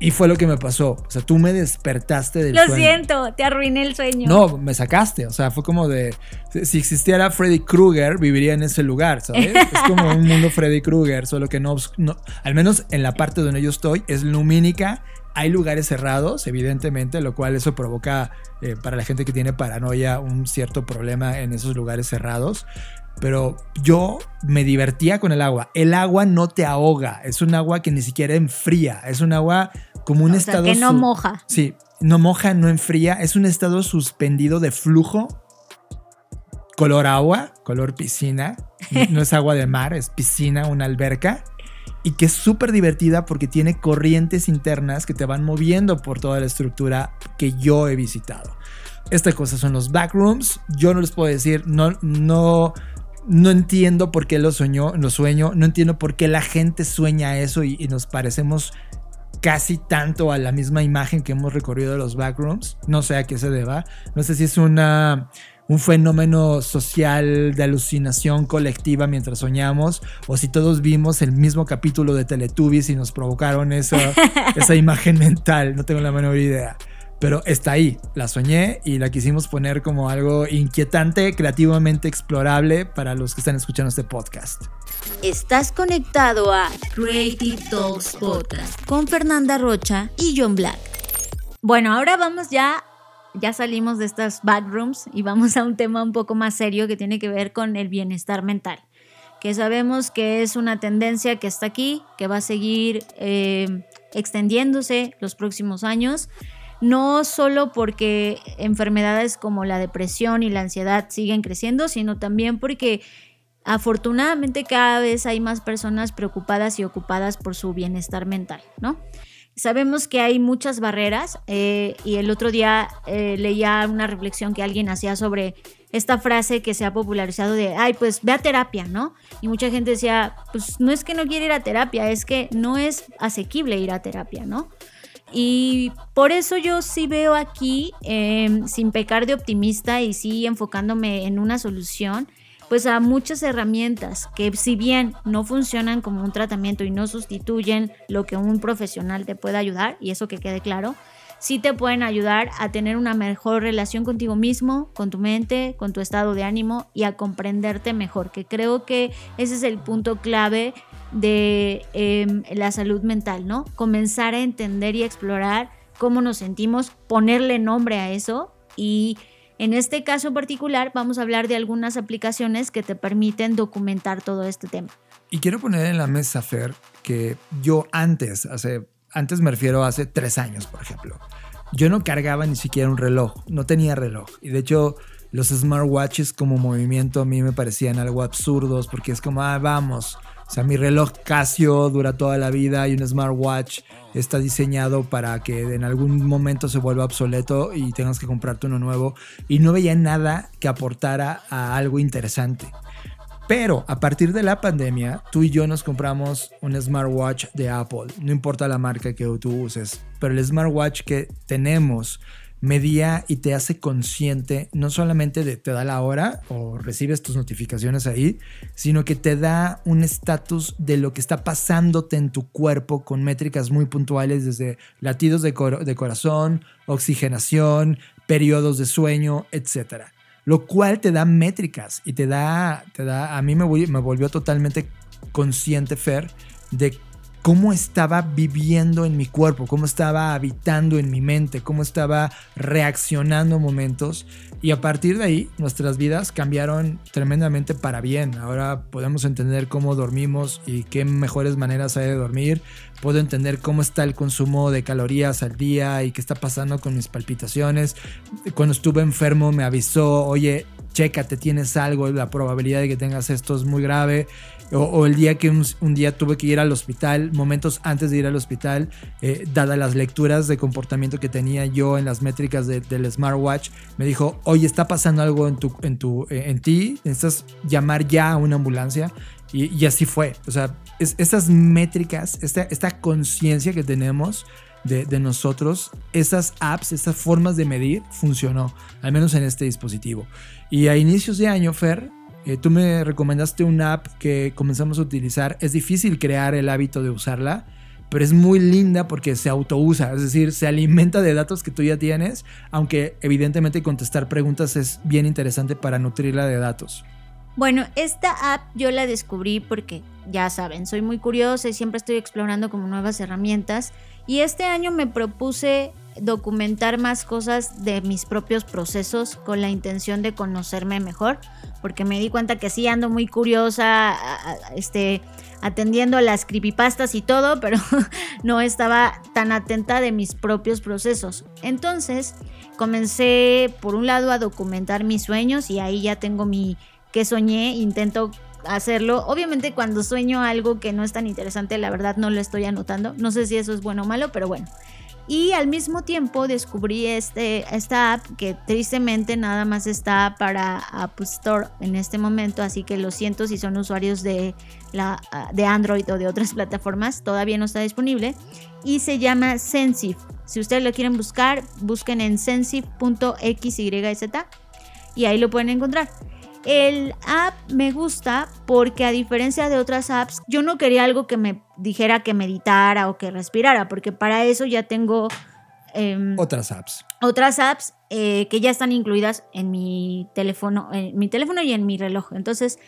Y fue lo que me pasó. O sea, tú me despertaste del Lo siento, te arruiné el sueño. No, me sacaste. O sea, fue como de. Si existiera Freddy Krueger, viviría en ese lugar, ¿sabes? es como un mundo Freddy Krueger, solo que no, no. Al menos en la parte donde yo estoy, es lumínica. Hay lugares cerrados, evidentemente, lo cual eso provoca eh, para la gente que tiene paranoia un cierto problema en esos lugares cerrados pero yo me divertía con el agua. El agua no te ahoga, es un agua que ni siquiera enfría, es un agua como un estado... que no moja. Sí, no moja, no enfría, es un estado suspendido de flujo, color agua, color piscina, no es agua de mar, es piscina, una alberca. Y que es súper divertida porque tiene corrientes internas que te van moviendo por toda la estructura que yo he visitado. Esta cosa son los backrooms. Yo no les puedo decir, no, no, no entiendo por qué lo soñó, lo sueño, no entiendo por qué la gente sueña eso y, nos parecemos casi tanto a la misma imagen que hemos recorrido de los backrooms. No sé a qué se deba. No sé si es una, un fenómeno social de alucinación colectiva mientras soñamos o si todos vimos el mismo capítulo de Teletubbies y nos provocaron esa, esa imagen mental. No tengo la menor idea pero está ahí, la soñé y la quisimos poner como algo inquietante, creativamente explorable para los que están escuchando este podcast. Estás conectado a Creative Talks Podcast con Fernanda Rocha y John Black. Bueno, ahora vamos ya, ya salimos de estas backrooms y vamos a un tema un poco más serio que tiene que ver con el bienestar mental que sabemos que es una tendencia que está aquí, que va a seguir eh, extendiéndose los próximos años no solo porque enfermedades como la depresión y la ansiedad siguen creciendo, sino también porque afortunadamente cada vez hay más personas preocupadas y ocupadas por su bienestar mental, ¿no? Sabemos que hay muchas barreras eh, y el otro día eh, leía una reflexión que alguien hacía sobre esta frase que se ha popularizado de, ay, pues ve a terapia, ¿no? Y mucha gente decía, pues no es que no quiere ir a terapia, es que no es asequible ir a terapia, ¿no? Y por eso yo sí veo aquí, em, sin pecar de optimista y sí enfocándome en una solución, pues a muchas herramientas que si bien no funcionan como un tratamiento y no sustituyen lo que un profesional te puede ayudar, y eso que quede claro, sí te pueden ayudar a tener una mejor relación contigo mismo, con tu mente, con tu estado de ánimo y a comprenderte mejor, que creo que ese es el punto clave de em, la salud mental, ¿no? Comenzar a entender y explorar cómo nos sentimos, ponerle nombre a eso y en este caso particular vamos a hablar de algunas aplicaciones que te permiten documentar todo este tema. Y quiero poner en la mesa, Fer, que yo antes, hace, antes me refiero a hace tres años, por ejemplo, yo no cargaba ni siquiera un reloj, no tenía reloj. Y de hecho, los smartwatches como movimiento a mí me parecían algo absurdos porque es como, ah, vamos, o sea, mi reloj Casio dura toda la vida y un smartwatch está diseñado para que en algún momento se vuelva obsoleto y tengas que comprarte uno nuevo. Y no veía nada que aportara a algo interesante. Pero a partir de la pandemia, tú y yo nos compramos un smartwatch de Apple. No importa la marca que tú uses, pero el smartwatch que tenemos medía y te hace consciente no solamente de te da la hora o recibes tus notificaciones ahí, sino que te da un estatus de lo que está pasándote en tu cuerpo con métricas muy puntuales desde latidos de, de corazón, oxigenación, periodos de sueño, etcétera. Lo cual te da métricas y te da, te da a mí me, me volvió totalmente consciente, Fer, de cómo estaba viviendo en mi cuerpo, cómo estaba habitando en mi mente, cómo estaba reaccionando a momentos. Y a partir de ahí, nuestras vidas cambiaron tremendamente para bien. Ahora podemos entender cómo dormimos y qué mejores maneras hay de dormir. Puedo entender cómo está el consumo de calorías al día y qué está pasando con mis palpitaciones. Cuando estuve enfermo me avisó, oye, chécate, tienes algo, la probabilidad de que tengas esto es muy grave. O, el día que un, día tuve que ir al hospital, momentos antes de ir al hospital, eh, dadas las lecturas de comportamiento que tenía yo en las métricas del smartwatch, me dijo, oye, está pasando algo en, tu, en, tu, eh, en ti, necesitas llamar ya a una ambulancia. Y, así fue. O sea, estas métricas, esta, esta conciencia que tenemos de, nosotros, esas apps, estas formas de medir, funcionó, al menos en este dispositivo. Y a inicios de año, Fer, eh, tú me recomendaste una app que comenzamos a utilizar. Es difícil crear el hábito de usarla, pero es muy linda porque se autousa, es decir, se alimenta de datos que tú ya tienes, aunque evidentemente contestar preguntas es bien interesante para nutrirla de datos. Bueno, esta app yo la descubrí porque, ya saben, soy muy curiosa y siempre estoy explorando como nuevas herramientas. Y este año me propuse documentar más cosas de mis propios procesos con la intención de conocerme mejor, porque me di cuenta que sí ando muy curiosa, este, atendiendo a las creepypastas y todo, pero no estaba tan atenta de mis propios procesos. Entonces, comencé por un lado a documentar mis sueños y ahí ya tengo mi que soñé, intento hacerlo. Obviamente cuando sueño algo que no es tan interesante, la verdad no lo estoy anotando. No sé si eso es bueno o malo, pero bueno. Y al mismo tiempo descubrí este, esta app que tristemente nada más está para App Store en este momento, así que lo siento si son usuarios de, la, de Android o de otras plataformas, todavía no está disponible. Y se llama Sensive. Si ustedes lo quieren buscar, busquen en sensive.xyz y ahí lo pueden encontrar. El app me gusta porque a diferencia de otras apps, yo no quería algo que me dijera que meditara o que respirara, porque para eso ya tengo... Em, otras apps. Otras apps eh, que ya están incluidas en mi teléfono, en mi teléfono y en mi reloj. Entonces,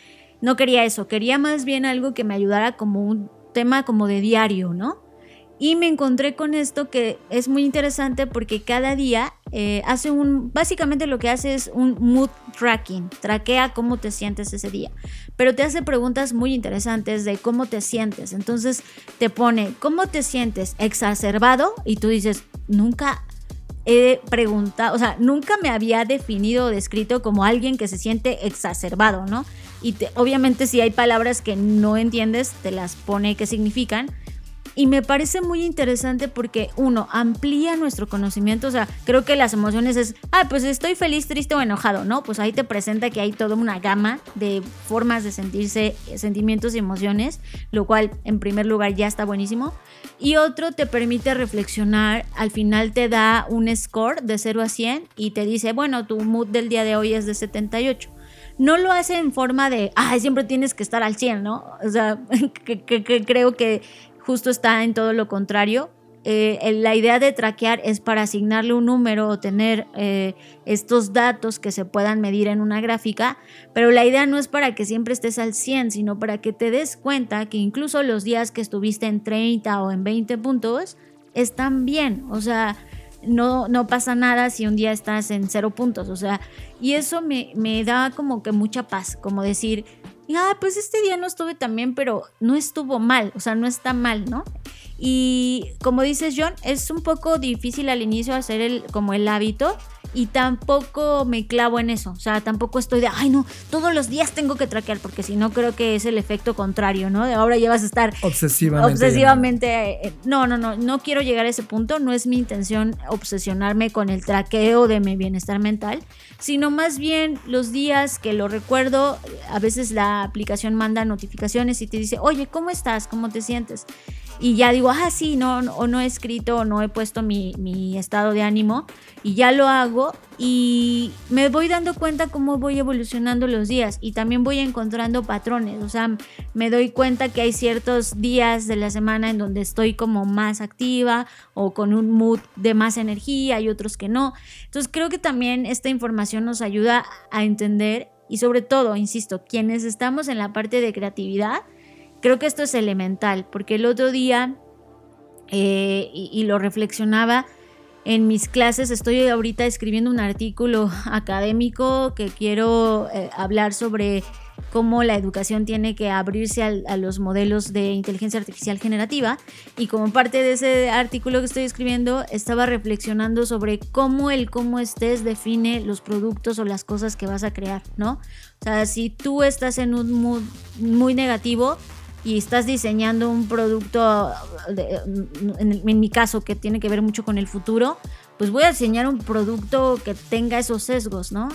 no quería eso, quería más bien algo que me ayudara como un tema como de diario, ¿no? Y me encontré con esto que es muy interesante porque cada día eh, hace un, básicamente lo que hace es un mood tracking, traquea cómo te sientes ese día, pero te hace preguntas muy interesantes de cómo te sientes. Entonces te pone, ¿cómo te sientes? Exacerbado y tú dices, nunca he preguntado, o sea, nunca me había definido o descrito como alguien que se siente exacerbado, ¿no? Y obviamente si hay palabras que no entiendes, te las pone qué significan y me parece muy interesante porque, uno, amplía nuestro conocimiento. O sea, creo que las emociones es, ah, pues estoy feliz, triste o enojado, ¿no? Pues ahí te presenta que hay toda una gama de formas de sentirse, sentimientos y emociones, lo cual en primer lugar ya está buenísimo. Y otro te permite reflexionar, al final te da un score de 0 a 100 y te dice, bueno, tu mood del día de hoy es de 78 no lo hace en forma de, ah, siempre tienes que estar al 100, ¿no? O sea, que, creo que justo está en todo lo contrario. Eh, la idea de traquear es para asignarle un número o tener eh, estos datos que se puedan medir en una gráfica, pero la idea no es para que siempre estés al 100, sino para que te des cuenta que incluso los días que estuviste en 30 o en 20 puntos están bien, o sea, no, no pasa nada si un día estás en 0 puntos, o sea, y eso me, me da como que mucha paz, como decir, ah, pues este día no estuve tan bien, pero no estuvo mal, o sea, no está mal, ¿no? Y como dices John, es un poco difícil al inicio hacer el, como el hábito y tampoco me clavo en eso. O sea, tampoco estoy de, ay no, todos los días tengo que traquear, porque si no creo que es el efecto contrario, ¿no? De ahora ya vas a estar obsesivamente. Obsesivamente. Eh, no, no, no, no quiero llegar a ese punto. No es mi intención obsesionarme con el traqueo de mi bienestar mental, sino más bien los días que lo recuerdo, a veces la aplicación manda notificaciones y te dice, oye, ¿cómo estás? ¿Cómo te sientes? Y ya digo, ah, sí, no, o no he escrito o no he puesto mi, mi, estado de ánimo y ya lo hago y me voy dando cuenta cómo voy evolucionando los días y también voy encontrando patrones, o sea, me doy cuenta que hay ciertos días de la semana en donde estoy como más activa o con un mood de más energía y otros que no. Entonces creo que también esta información nos ayuda a entender y sobre todo, insisto, quienes estamos en la parte de creatividad, Creo que esto es elemental, porque el otro día, eh, y, lo reflexionaba en mis clases, estoy ahorita escribiendo un artículo académico que quiero eh, hablar sobre cómo la educación tiene que abrirse a, los modelos de inteligencia artificial generativa. Y como parte de ese artículo que estoy escribiendo, estaba reflexionando sobre cómo el cómo estés define los productos o las cosas que vas a crear, ¿no? O sea, si tú estás en un mood muy negativo, y estás diseñando un producto, en, mi caso, que tiene que ver mucho con el futuro, pues voy a diseñar un producto que tenga esos sesgos, ¿no?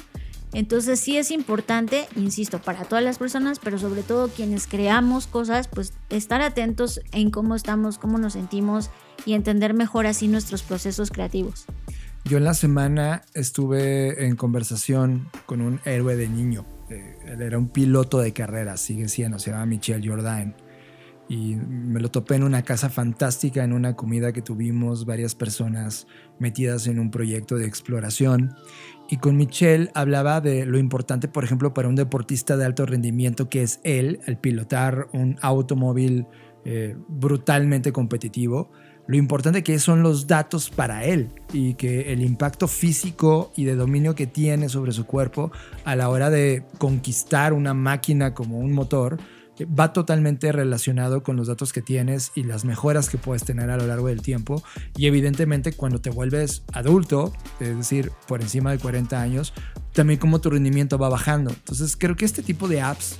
Entonces sí es importante, insisto, para todas las personas, pero sobre todo quienes creamos cosas, pues estar atentos en cómo estamos, cómo nos sentimos y entender mejor así nuestros procesos creativos. Yo en la semana estuve en conversación con un héroe de niño eh, él era un piloto de carreras, sigue siendo, se llama Michel Jordain. Y me lo topé en una casa fantástica, en una comida que tuvimos varias personas metidas en un proyecto de exploración. Y con Michel hablaba de lo importante, por ejemplo, para un deportista de alto rendimiento que es él, el pilotar un automóvil eh, brutalmente competitivo, lo importante que son los datos para él y que el impacto físico y de dominio que tiene sobre su cuerpo a la hora de conquistar una máquina como un motor va totalmente relacionado con los datos que tienes y las mejoras que puedes tener a lo largo del tiempo. Y evidentemente cuando te vuelves adulto, es decir, por encima de 40 años, también como tu rendimiento va bajando. Entonces creo que este tipo de apps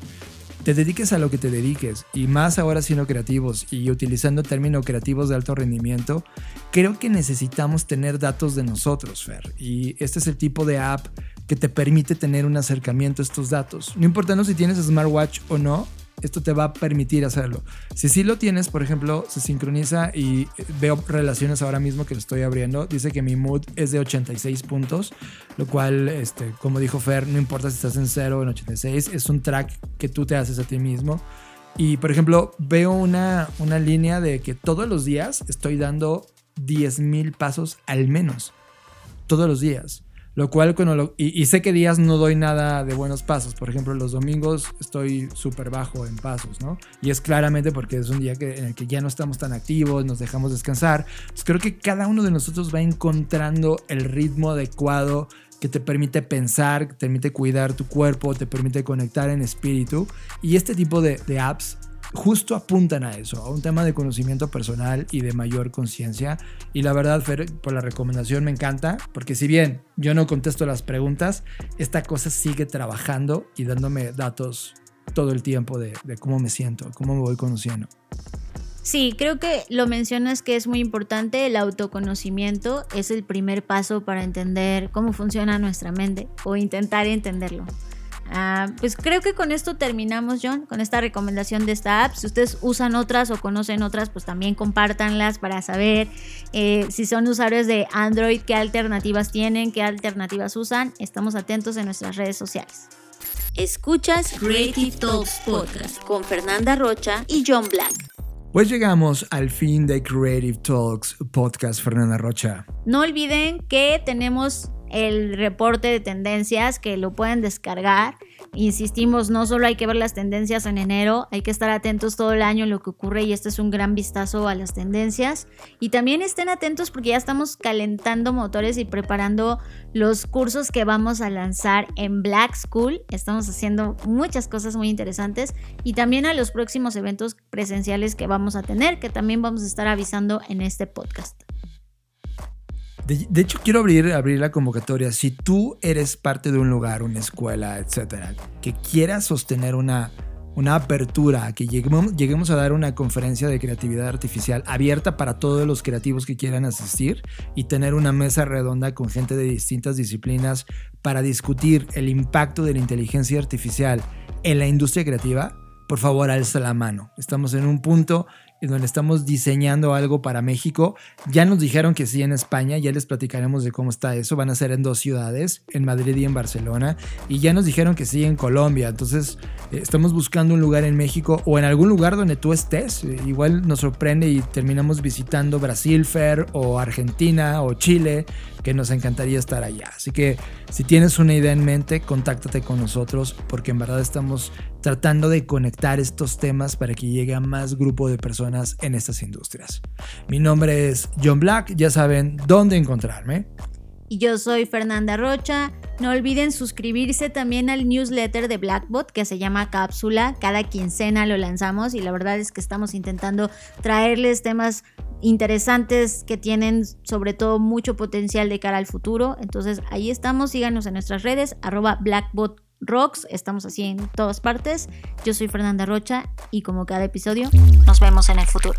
te dediques a lo que te dediques y más ahora siendo creativos y utilizando términos creativos de alto rendimiento, creo que necesitamos tener datos de nosotros, Fer. Y este es el tipo de app que te permite tener un acercamiento a estos datos. No importando si tienes smartwatch o no, esto te va a permitir hacerlo. Si sí lo tienes, por ejemplo, se sincroniza y veo relaciones ahora mismo que lo estoy abriendo. Dice que mi mood es de 86 puntos, lo cual, este, como dijo Fer, no importa si estás en 0 o en 86, es un track que tú te haces a ti mismo. Y, por ejemplo, veo una, una línea de que todos los días estoy dando 10.000 pasos al menos. Todos los días. Lo cual, cuando y, sé que días no doy nada de buenos pasos. Por ejemplo, los domingos estoy súper bajo en pasos, ¿no? Y es claramente porque es un día que, en el que ya no estamos tan activos, nos dejamos descansar. Pues creo que cada uno de nosotros va encontrando el ritmo adecuado que te permite pensar, que te permite cuidar tu cuerpo, te permite conectar en espíritu. Y este tipo de apps justo apuntan a eso, a un tema de conocimiento personal y de mayor conciencia. Y la verdad, Fer, por la recomendación me encanta, porque si bien yo no contesto las preguntas, esta cosa sigue trabajando y dándome datos todo el tiempo de, cómo me siento, cómo me voy conociendo. Sí, creo que lo mencionas que es muy importante, el autoconocimiento es el primer paso para entender cómo funciona nuestra mente o intentar entenderlo. Ah, pues creo que con esto terminamos, John, con esta recomendación de esta app. Si ustedes usan otras o conocen otras, pues también compártanlas para saber eh, si son usuarios de Android, qué alternativas tienen, qué alternativas usan. Estamos atentos en nuestras redes sociales. Escuchas Creative Talks Podcast con Fernanda Rocha y John Black. Pues llegamos al fin de Creative Talks Podcast, Fernanda Rocha. No olviden que tenemos el reporte de tendencias que lo pueden descargar insistimos, no solo hay que ver las tendencias en enero, hay que estar atentos todo el año en lo que ocurre y este es un gran vistazo a las tendencias. Y también estén atentos porque ya estamos calentando motores y preparando los cursos que vamos a lanzar en Black School. Estamos haciendo muchas cosas muy interesantes y también a los próximos eventos presenciales que vamos a tener, que también vamos a estar avisando en este podcast. De, hecho, quiero abrir, abrir la convocatoria. Si tú eres parte de un lugar, una escuela, etcétera, que quieras sostener una, una apertura, que lleguemos, lleguemos a dar una conferencia de creatividad artificial abierta para todos los creativos que quieran asistir y tener una mesa redonda con gente de distintas disciplinas para discutir el impacto de la inteligencia artificial en la industria creativa, por favor, alza la mano. Estamos en un punto en donde estamos diseñando algo para México. Ya nos dijeron que sí en España, ya les platicaremos de cómo está eso. Van a ser en dos ciudades, en Madrid y en Barcelona. Y ya nos dijeron que sí en Colombia. Entonces, eh, estamos buscando un lugar en México o en algún lugar donde tú estés. Eh, igual nos sorprende y terminamos visitando Brasil, Fer, o Argentina, o Chile, que nos encantaría estar allá. Así que si tienes una idea en mente, contáctate con nosotros porque en verdad estamos tratando de conectar estos temas para que llegue a más grupo de personas en estas industrias. Mi nombre es John Black, ya saben dónde encontrarme. Y yo soy Fernanda Rocha. No olviden suscribirse también al newsletter de Blackbot que se llama Cápsula. Cada quincena lo lanzamos y la verdad es que estamos intentando traerles temas interesantes que tienen sobre todo mucho potencial de cara al futuro. Entonces ahí estamos, síganos en nuestras redes, arroba Blackbot Rocks, estamos así en todas partes. Yo soy Fernanda Rocha y como cada episodio, nos vemos en el futuro.